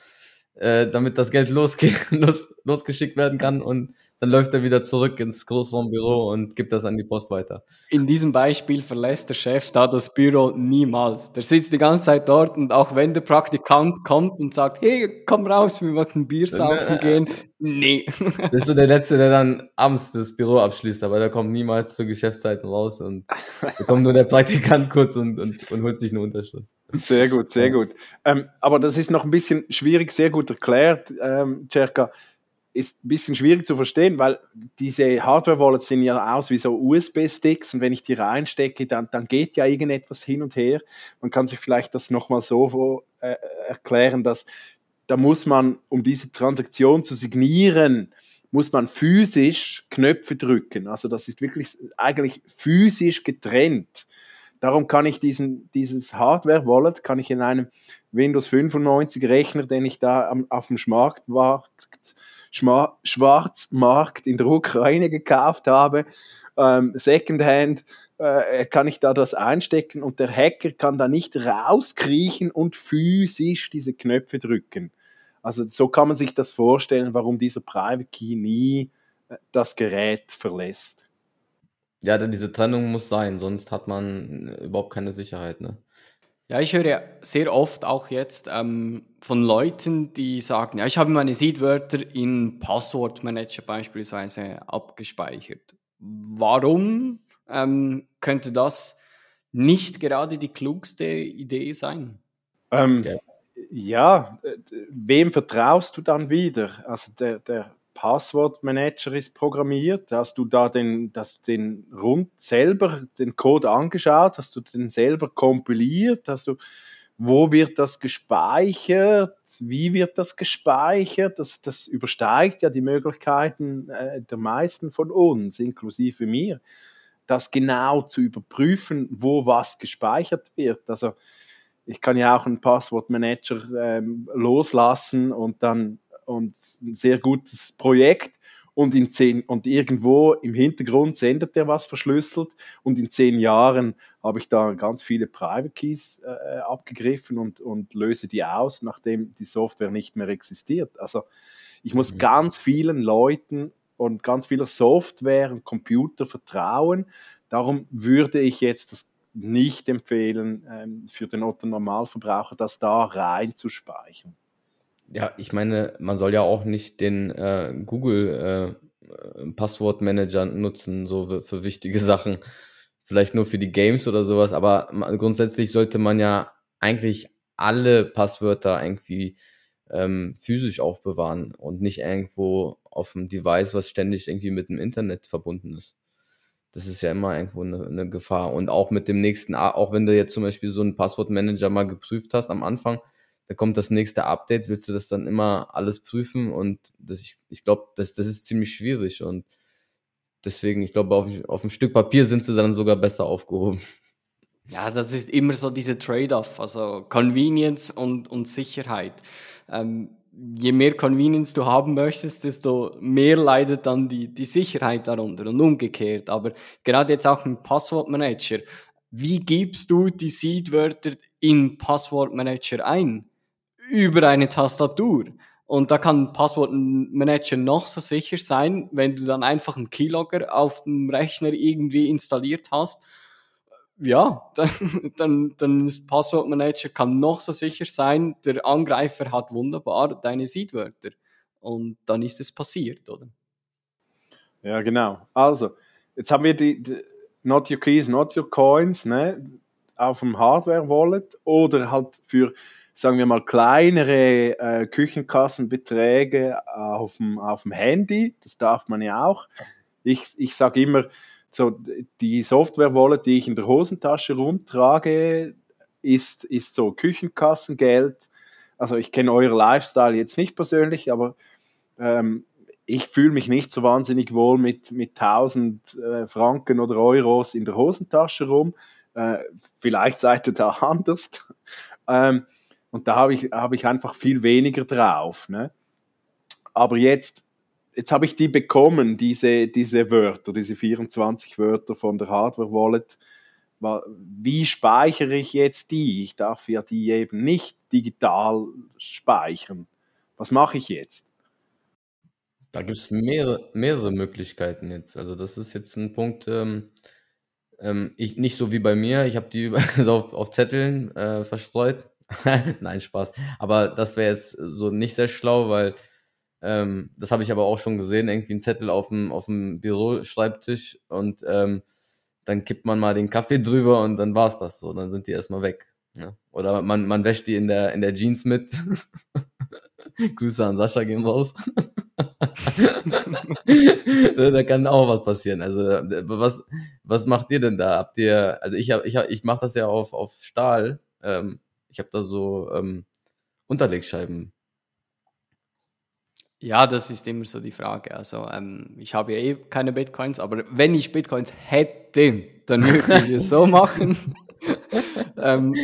äh, damit das Geld losge los, losgeschickt werden kann und dann läuft er wieder zurück ins Großraumbüro und gibt das an die Post weiter. In diesem Beispiel verlässt der Chef da das Büro niemals. Der sitzt die ganze Zeit dort und auch wenn der Praktikant kommt und sagt, hey, komm raus, wir machen Bier saufen gehen, nee. Das ist so der Letzte, der dann abends das Büro abschließt, aber der kommt niemals zur Geschäftszeiten raus und da kommt nur der Praktikant kurz und, und, und holt sich eine Unterschrift. Sehr gut, sehr gut. Ähm, aber das ist noch ein bisschen schwierig, sehr gut erklärt, ähm, Cerka ist ein bisschen schwierig zu verstehen, weil diese Hardware-Wallets sehen ja aus wie so USB-Sticks und wenn ich die reinstecke, dann, dann geht ja irgendetwas hin und her. Man kann sich vielleicht das nochmal so äh, erklären, dass da muss man, um diese Transaktion zu signieren, muss man physisch Knöpfe drücken. Also das ist wirklich eigentlich physisch getrennt. Darum kann ich diesen, dieses Hardware-Wallet, kann ich in einem Windows 95 Rechner, den ich da am, auf dem Smart war, Schwarzmarkt in der Ukraine gekauft habe, ähm, Secondhand, äh, kann ich da das einstecken und der Hacker kann da nicht rauskriechen und physisch diese Knöpfe drücken. Also so kann man sich das vorstellen, warum dieser Private Key nie äh, das Gerät verlässt. Ja, diese Trennung muss sein, sonst hat man äh, überhaupt keine Sicherheit. Ne? Ja, ich höre sehr oft auch jetzt ähm, von Leuten, die sagen, ja, ich habe meine Seedwörter in Passwortmanager beispielsweise abgespeichert. Warum ähm, könnte das nicht gerade die klugste Idee sein? Ähm, ja. ja, äh, wem vertraust du dann wieder? Also der, der Passwortmanager ist programmiert? Hast du da den, das, den rund selber den Code angeschaut? Hast du den selber kompiliert? Hast du, wo wird das gespeichert? Wie wird das gespeichert? Das, das übersteigt ja die Möglichkeiten äh, der meisten von uns, inklusive mir, das genau zu überprüfen, wo was gespeichert wird. Also ich kann ja auch einen Passwortmanager ähm, loslassen und dann und ein sehr gutes Projekt und in zehn und irgendwo im Hintergrund sendet er was verschlüsselt und in zehn Jahren habe ich da ganz viele Private Keys äh, abgegriffen und, und löse die aus, nachdem die Software nicht mehr existiert. Also ich muss mhm. ganz vielen Leuten und ganz vieler Software und Computer vertrauen. Darum würde ich jetzt das nicht empfehlen, ähm, für den Otto Normalverbraucher das da rein zu speichern. Ja, ich meine, man soll ja auch nicht den äh, Google äh, Passwortmanager nutzen, so für, wichtige Sachen. Vielleicht nur für die Games oder sowas, aber grundsätzlich sollte man ja eigentlich alle Passwörter irgendwie ähm, physisch aufbewahren und nicht irgendwo auf dem Device, was ständig irgendwie mit dem Internet verbunden ist. Das ist ja immer irgendwo eine, eine Gefahr. Und auch mit dem nächsten, auch wenn du jetzt zum Beispiel so einen Passwortmanager mal geprüft hast am Anfang, da kommt das nächste Update, willst du das dann immer alles prüfen und das, ich, ich glaube, das, das ist ziemlich schwierig und deswegen, ich glaube, auf, auf einem Stück Papier sind sie dann sogar besser aufgehoben. Ja, das ist immer so diese Trade-off, also Convenience und, und Sicherheit. Ähm, je mehr Convenience du haben möchtest, desto mehr leidet dann die, die Sicherheit darunter und umgekehrt. Aber gerade jetzt auch im Passwortmanager, wie gibst du die Seedwörter in Passwortmanager ein? Über eine Tastatur. Und da kann Passwortmanager noch so sicher sein, wenn du dann einfach einen Keylogger auf dem Rechner irgendwie installiert hast. Ja, dann, dann, dann ist Passwortmanager kann noch so sicher sein, der Angreifer hat wunderbar deine Seedwörter. Und dann ist es passiert, oder? Ja, genau. Also, jetzt haben wir die, die Not Your Keys, Not Your Coins, ne, auf dem Hardware-Wallet oder halt für sagen wir mal, kleinere äh, Küchenkassenbeträge auf dem, auf dem Handy. Das darf man ja auch. Ich, ich sage immer, so die Software-Wallet, die ich in der Hosentasche rumtrage, ist, ist so Küchenkassengeld. Also ich kenne euer Lifestyle jetzt nicht persönlich, aber ähm, ich fühle mich nicht so wahnsinnig wohl mit, mit 1000 äh, Franken oder Euros in der Hosentasche rum. Äh, vielleicht seid ihr da anders. Ähm, und da habe ich, hab ich einfach viel weniger drauf. Ne? Aber jetzt jetzt habe ich die bekommen, diese, diese Wörter, diese 24 Wörter von der Hardware Wallet. Wie speichere ich jetzt die? Ich darf ja die eben nicht digital speichern. Was mache ich jetzt? Da gibt es mehrere, mehrere Möglichkeiten jetzt. Also das ist jetzt ein Punkt, ähm, ähm, ich, nicht so wie bei mir, ich habe die auf, auf Zetteln äh, verstreut. Nein, Spaß. Aber das wäre jetzt so nicht sehr schlau, weil ähm, das habe ich aber auch schon gesehen, irgendwie ein Zettel auf dem, auf dem Büroschreibtisch und ähm, dann kippt man mal den Kaffee drüber und dann war's das so. Dann sind die erstmal weg. Ne? Oder man, man wäscht die in der, in der Jeans mit. Grüße an Sascha gehen raus. da kann auch was passieren. Also was, was macht ihr denn da? Habt ihr, also ich hab, ich, hab, ich mache das ja auf, auf Stahl. Ähm, ich habe da so ähm, Unterlegscheiben ja, das ist immer so die Frage. Also ähm, ich habe ja eh keine Bitcoins, aber wenn ich Bitcoins hätte, dann würde ich es so machen. ähm,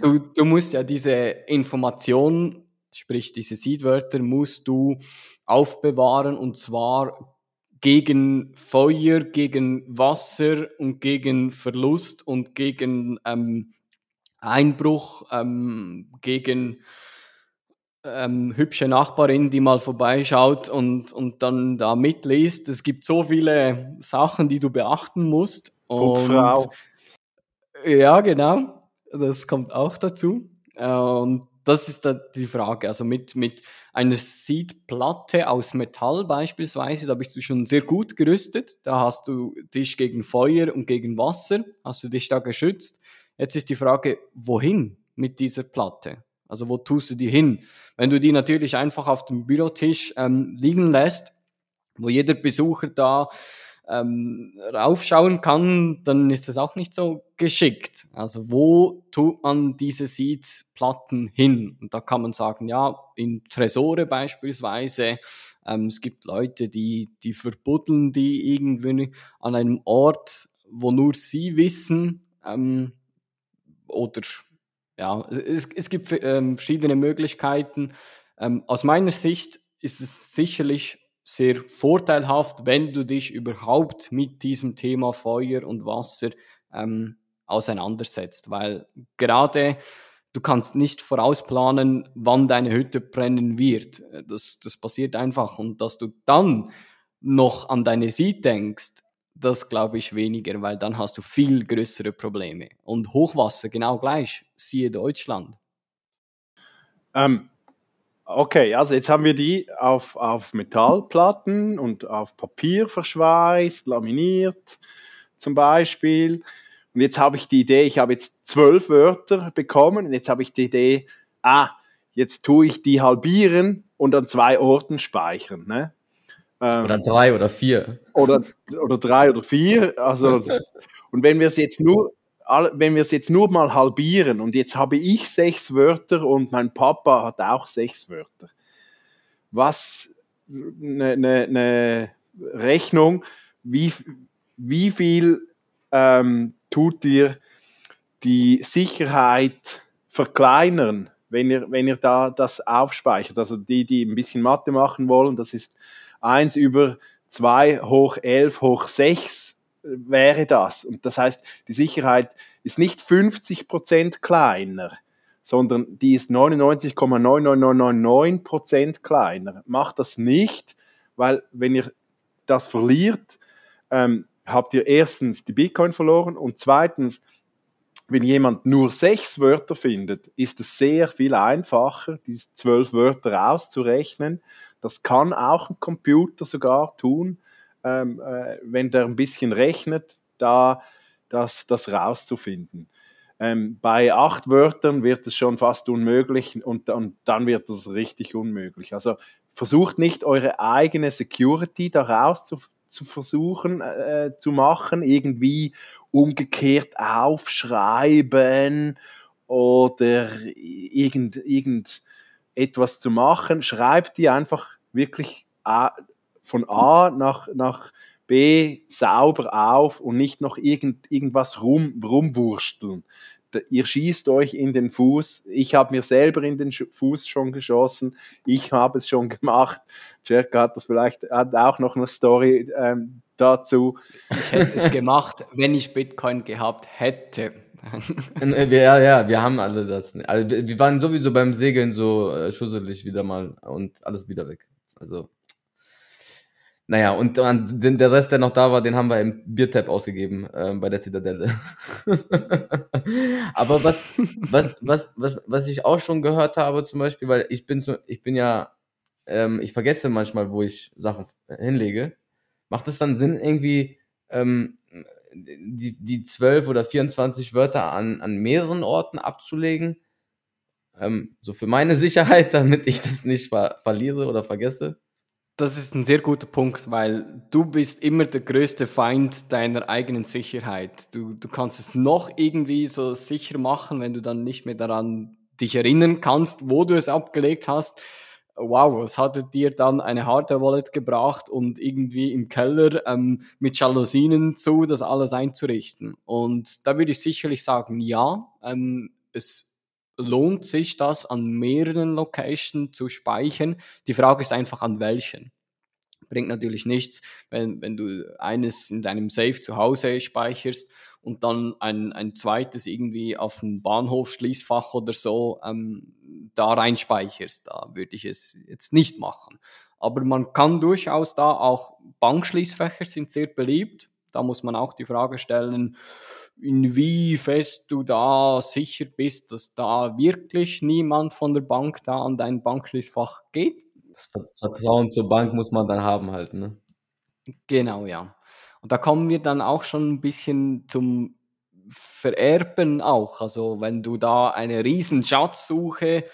du, du musst ja diese Information, sprich diese Seedwörter, musst du aufbewahren und zwar gegen Feuer, gegen Wasser und gegen Verlust und gegen ähm, Einbruch, ähm, gegen ähm, hübsche Nachbarin, die mal vorbeischaut und, und dann da mitliest. Es gibt so viele Sachen, die du beachten musst. Und, Frau. Ja, genau. Das kommt auch dazu. Äh, und das ist da die Frage. Also mit, mit einer Seedplatte aus Metall beispielsweise, da bist du schon sehr gut gerüstet. Da hast du dich gegen Feuer und gegen Wasser, hast du dich da geschützt. Jetzt ist die Frage, wohin mit dieser Platte? Also wo tust du die hin? Wenn du die natürlich einfach auf dem Bürotisch ähm, liegen lässt, wo jeder Besucher da ähm, raufschauen kann, dann ist das auch nicht so geschickt. Also wo tut man diese Seeds-Platten hin? Und da kann man sagen, ja, in Tresore beispielsweise. Ähm, es gibt Leute, die, die verbuddeln die irgendwie an einem Ort, wo nur sie wissen. Ähm, oder ja, es, es gibt ähm, verschiedene Möglichkeiten. Ähm, aus meiner Sicht ist es sicherlich sehr vorteilhaft, wenn du dich überhaupt mit diesem Thema Feuer und Wasser ähm, auseinandersetzt, weil gerade du kannst nicht vorausplanen, wann deine Hütte brennen wird. Das, das passiert einfach und dass du dann noch an deine Sied denkst, das glaube ich weniger, weil dann hast du viel größere Probleme. Und Hochwasser genau gleich, siehe Deutschland. Ähm, okay, also jetzt haben wir die auf, auf Metallplatten und auf Papier verschweißt, laminiert zum Beispiel. Und jetzt habe ich die Idee, ich habe jetzt zwölf Wörter bekommen und jetzt habe ich die Idee, ah, jetzt tue ich die halbieren und an zwei Orten speichern. Ne? Ähm, oder drei oder vier. Oder, oder drei oder vier. Also, und wenn wir es jetzt nur, wenn wir es jetzt nur mal halbieren und jetzt habe ich sechs Wörter und mein Papa hat auch sechs Wörter. Was eine ne, ne Rechnung, wie, wie viel ähm, tut dir die Sicherheit verkleinern, wenn ihr, wenn ihr da das aufspeichert? Also die, die ein bisschen Mathe machen wollen, das ist 1 über 2 hoch 11 hoch 6 wäre das. Und das heißt, die Sicherheit ist nicht 50 Prozent kleiner, sondern die ist 99,99999 Prozent kleiner. Macht das nicht, weil wenn ihr das verliert, ähm, habt ihr erstens die Bitcoin verloren und zweitens, wenn jemand nur sechs Wörter findet, ist es sehr viel einfacher, diese zwölf Wörter auszurechnen, das kann auch ein Computer sogar tun, ähm, äh, wenn der ein bisschen rechnet, da das, das rauszufinden. Ähm, bei acht Wörtern wird es schon fast unmöglich und, und dann wird es richtig unmöglich. Also versucht nicht eure eigene Security daraus zu, zu versuchen äh, zu machen, irgendwie umgekehrt aufschreiben oder irgend, irgend etwas zu machen. Schreibt die einfach wirklich von A nach, nach B sauber auf und nicht noch irgend, irgendwas rum, rumwursteln. ihr schießt euch in den Fuß. Ich habe mir selber in den Fuß schon geschossen. Ich habe es schon gemacht. Jack hat das vielleicht hat auch noch eine Story ähm, dazu. Ich hätte es gemacht, wenn ich Bitcoin gehabt hätte. Äh, ja, ja, wir haben alle das. Also, wir waren sowieso beim Segeln so äh, schusselig wieder mal und alles wieder weg. Also, naja, und, und den, der Rest, der noch da war, den haben wir im Biertap ausgegeben äh, bei der Zitadelle. Aber was, was, was, was, was ich auch schon gehört habe, zum Beispiel, weil ich bin so, ich bin ja, ähm, ich vergesse manchmal, wo ich Sachen hinlege. Macht es dann Sinn, irgendwie ähm, die, die 12 oder 24 Wörter an, an mehreren Orten abzulegen? Ähm, so für meine Sicherheit, damit ich das nicht ver verliere oder vergesse? Das ist ein sehr guter Punkt, weil du bist immer der größte Feind deiner eigenen Sicherheit. Du, du kannst es noch irgendwie so sicher machen, wenn du dann nicht mehr daran dich erinnern kannst, wo du es abgelegt hast. Wow, was hatte dir dann eine Hardware-Wallet gebracht und irgendwie im Keller ähm, mit Jalousien zu, das alles einzurichten? Und da würde ich sicherlich sagen, ja, ähm, es lohnt sich das an mehreren Locations zu speichern. Die Frage ist einfach an welchen. Bringt natürlich nichts, wenn, wenn du eines in deinem Safe zu Hause speicherst und dann ein, ein zweites irgendwie auf dem Bahnhof Schließfach oder so ähm, da reinspeicherst. Da würde ich es jetzt nicht machen. Aber man kann durchaus da auch Bankschließfächer sind sehr beliebt. Da muss man auch die Frage stellen, wie fest du da sicher bist, dass da wirklich niemand von der Bank da an dein Bankschließfach geht. Das Vertrauen zur Bank muss man dann haben halt, ne? Genau, ja. Und da kommen wir dann auch schon ein bisschen zum Vererben auch. Also wenn du da eine riesen Schatzsuche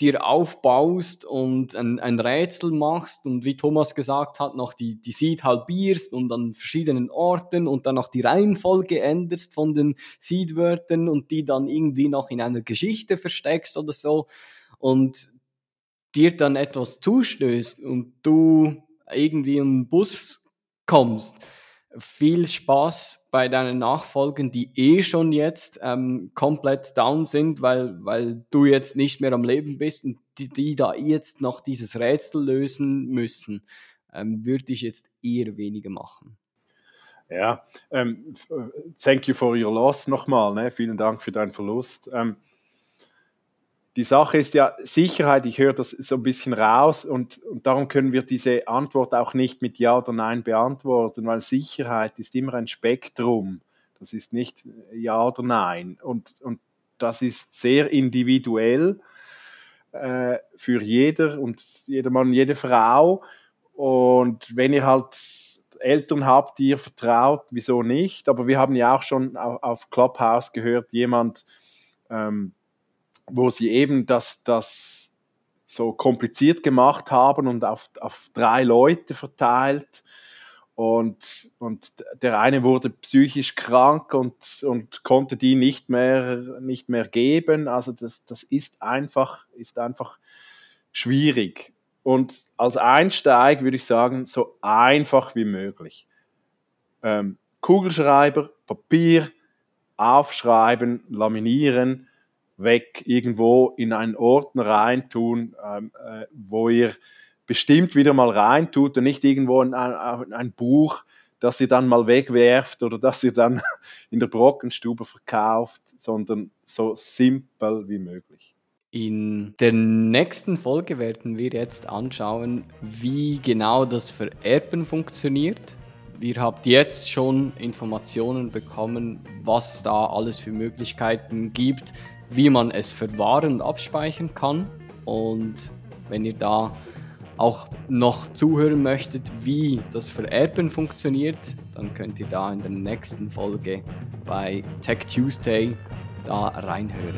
dir aufbaust und ein, ein Rätsel machst und wie Thomas gesagt hat, noch die, die Seed halbierst und an verschiedenen Orten und dann noch die Reihenfolge änderst von den Seed-Wörtern und die dann irgendwie noch in einer Geschichte versteckst oder so und dir dann etwas zustößt und du irgendwie in den Bus kommst, viel Spaß bei deinen Nachfolgen, die eh schon jetzt ähm, komplett down sind, weil, weil du jetzt nicht mehr am Leben bist und die, die da jetzt noch dieses Rätsel lösen müssen, ähm, würde ich jetzt eher weniger machen. Ja, ähm, thank you for your loss nochmal. Ne? Vielen Dank für deinen Verlust. Ähm, die Sache ist ja Sicherheit, ich höre das so ein bisschen raus und, und darum können wir diese Antwort auch nicht mit Ja oder Nein beantworten, weil Sicherheit ist immer ein Spektrum. Das ist nicht Ja oder Nein. Und, und das ist sehr individuell äh, für jeder und jeder Mann, jede Frau. Und wenn ihr halt Eltern habt, die ihr vertraut, wieso nicht? Aber wir haben ja auch schon auf, Clubhouse gehört, jemand, ähm, wo sie eben das, das so kompliziert gemacht haben und auf, auf drei Leute verteilt. Und, und der eine wurde psychisch krank und, und konnte die nicht mehr, nicht mehr geben. Also das, das ist, einfach, ist einfach schwierig. Und als Einsteig würde ich sagen, so einfach wie möglich. Ähm, Kugelschreiber, Papier, aufschreiben, laminieren, weg irgendwo in einen Ort reintun, ähm, äh, wo ihr bestimmt wieder mal reintut und nicht irgendwo in ein, ein, Buch, das ihr dann mal wegwerft oder das ihr dann in der Brockenstube verkauft, sondern so simpel wie möglich. In der nächsten Folge werden wir jetzt anschauen, wie genau das Vererben funktioniert. Wir habt jetzt schon Informationen bekommen, was da alles für Möglichkeiten gibt, wie man es verwahren und abspeichern kann. Und wenn ihr da auch noch zuhören möchtet, wie das Vererben funktioniert, dann könnt ihr da in der nächsten Folge bei Tech Tuesday da reinhören.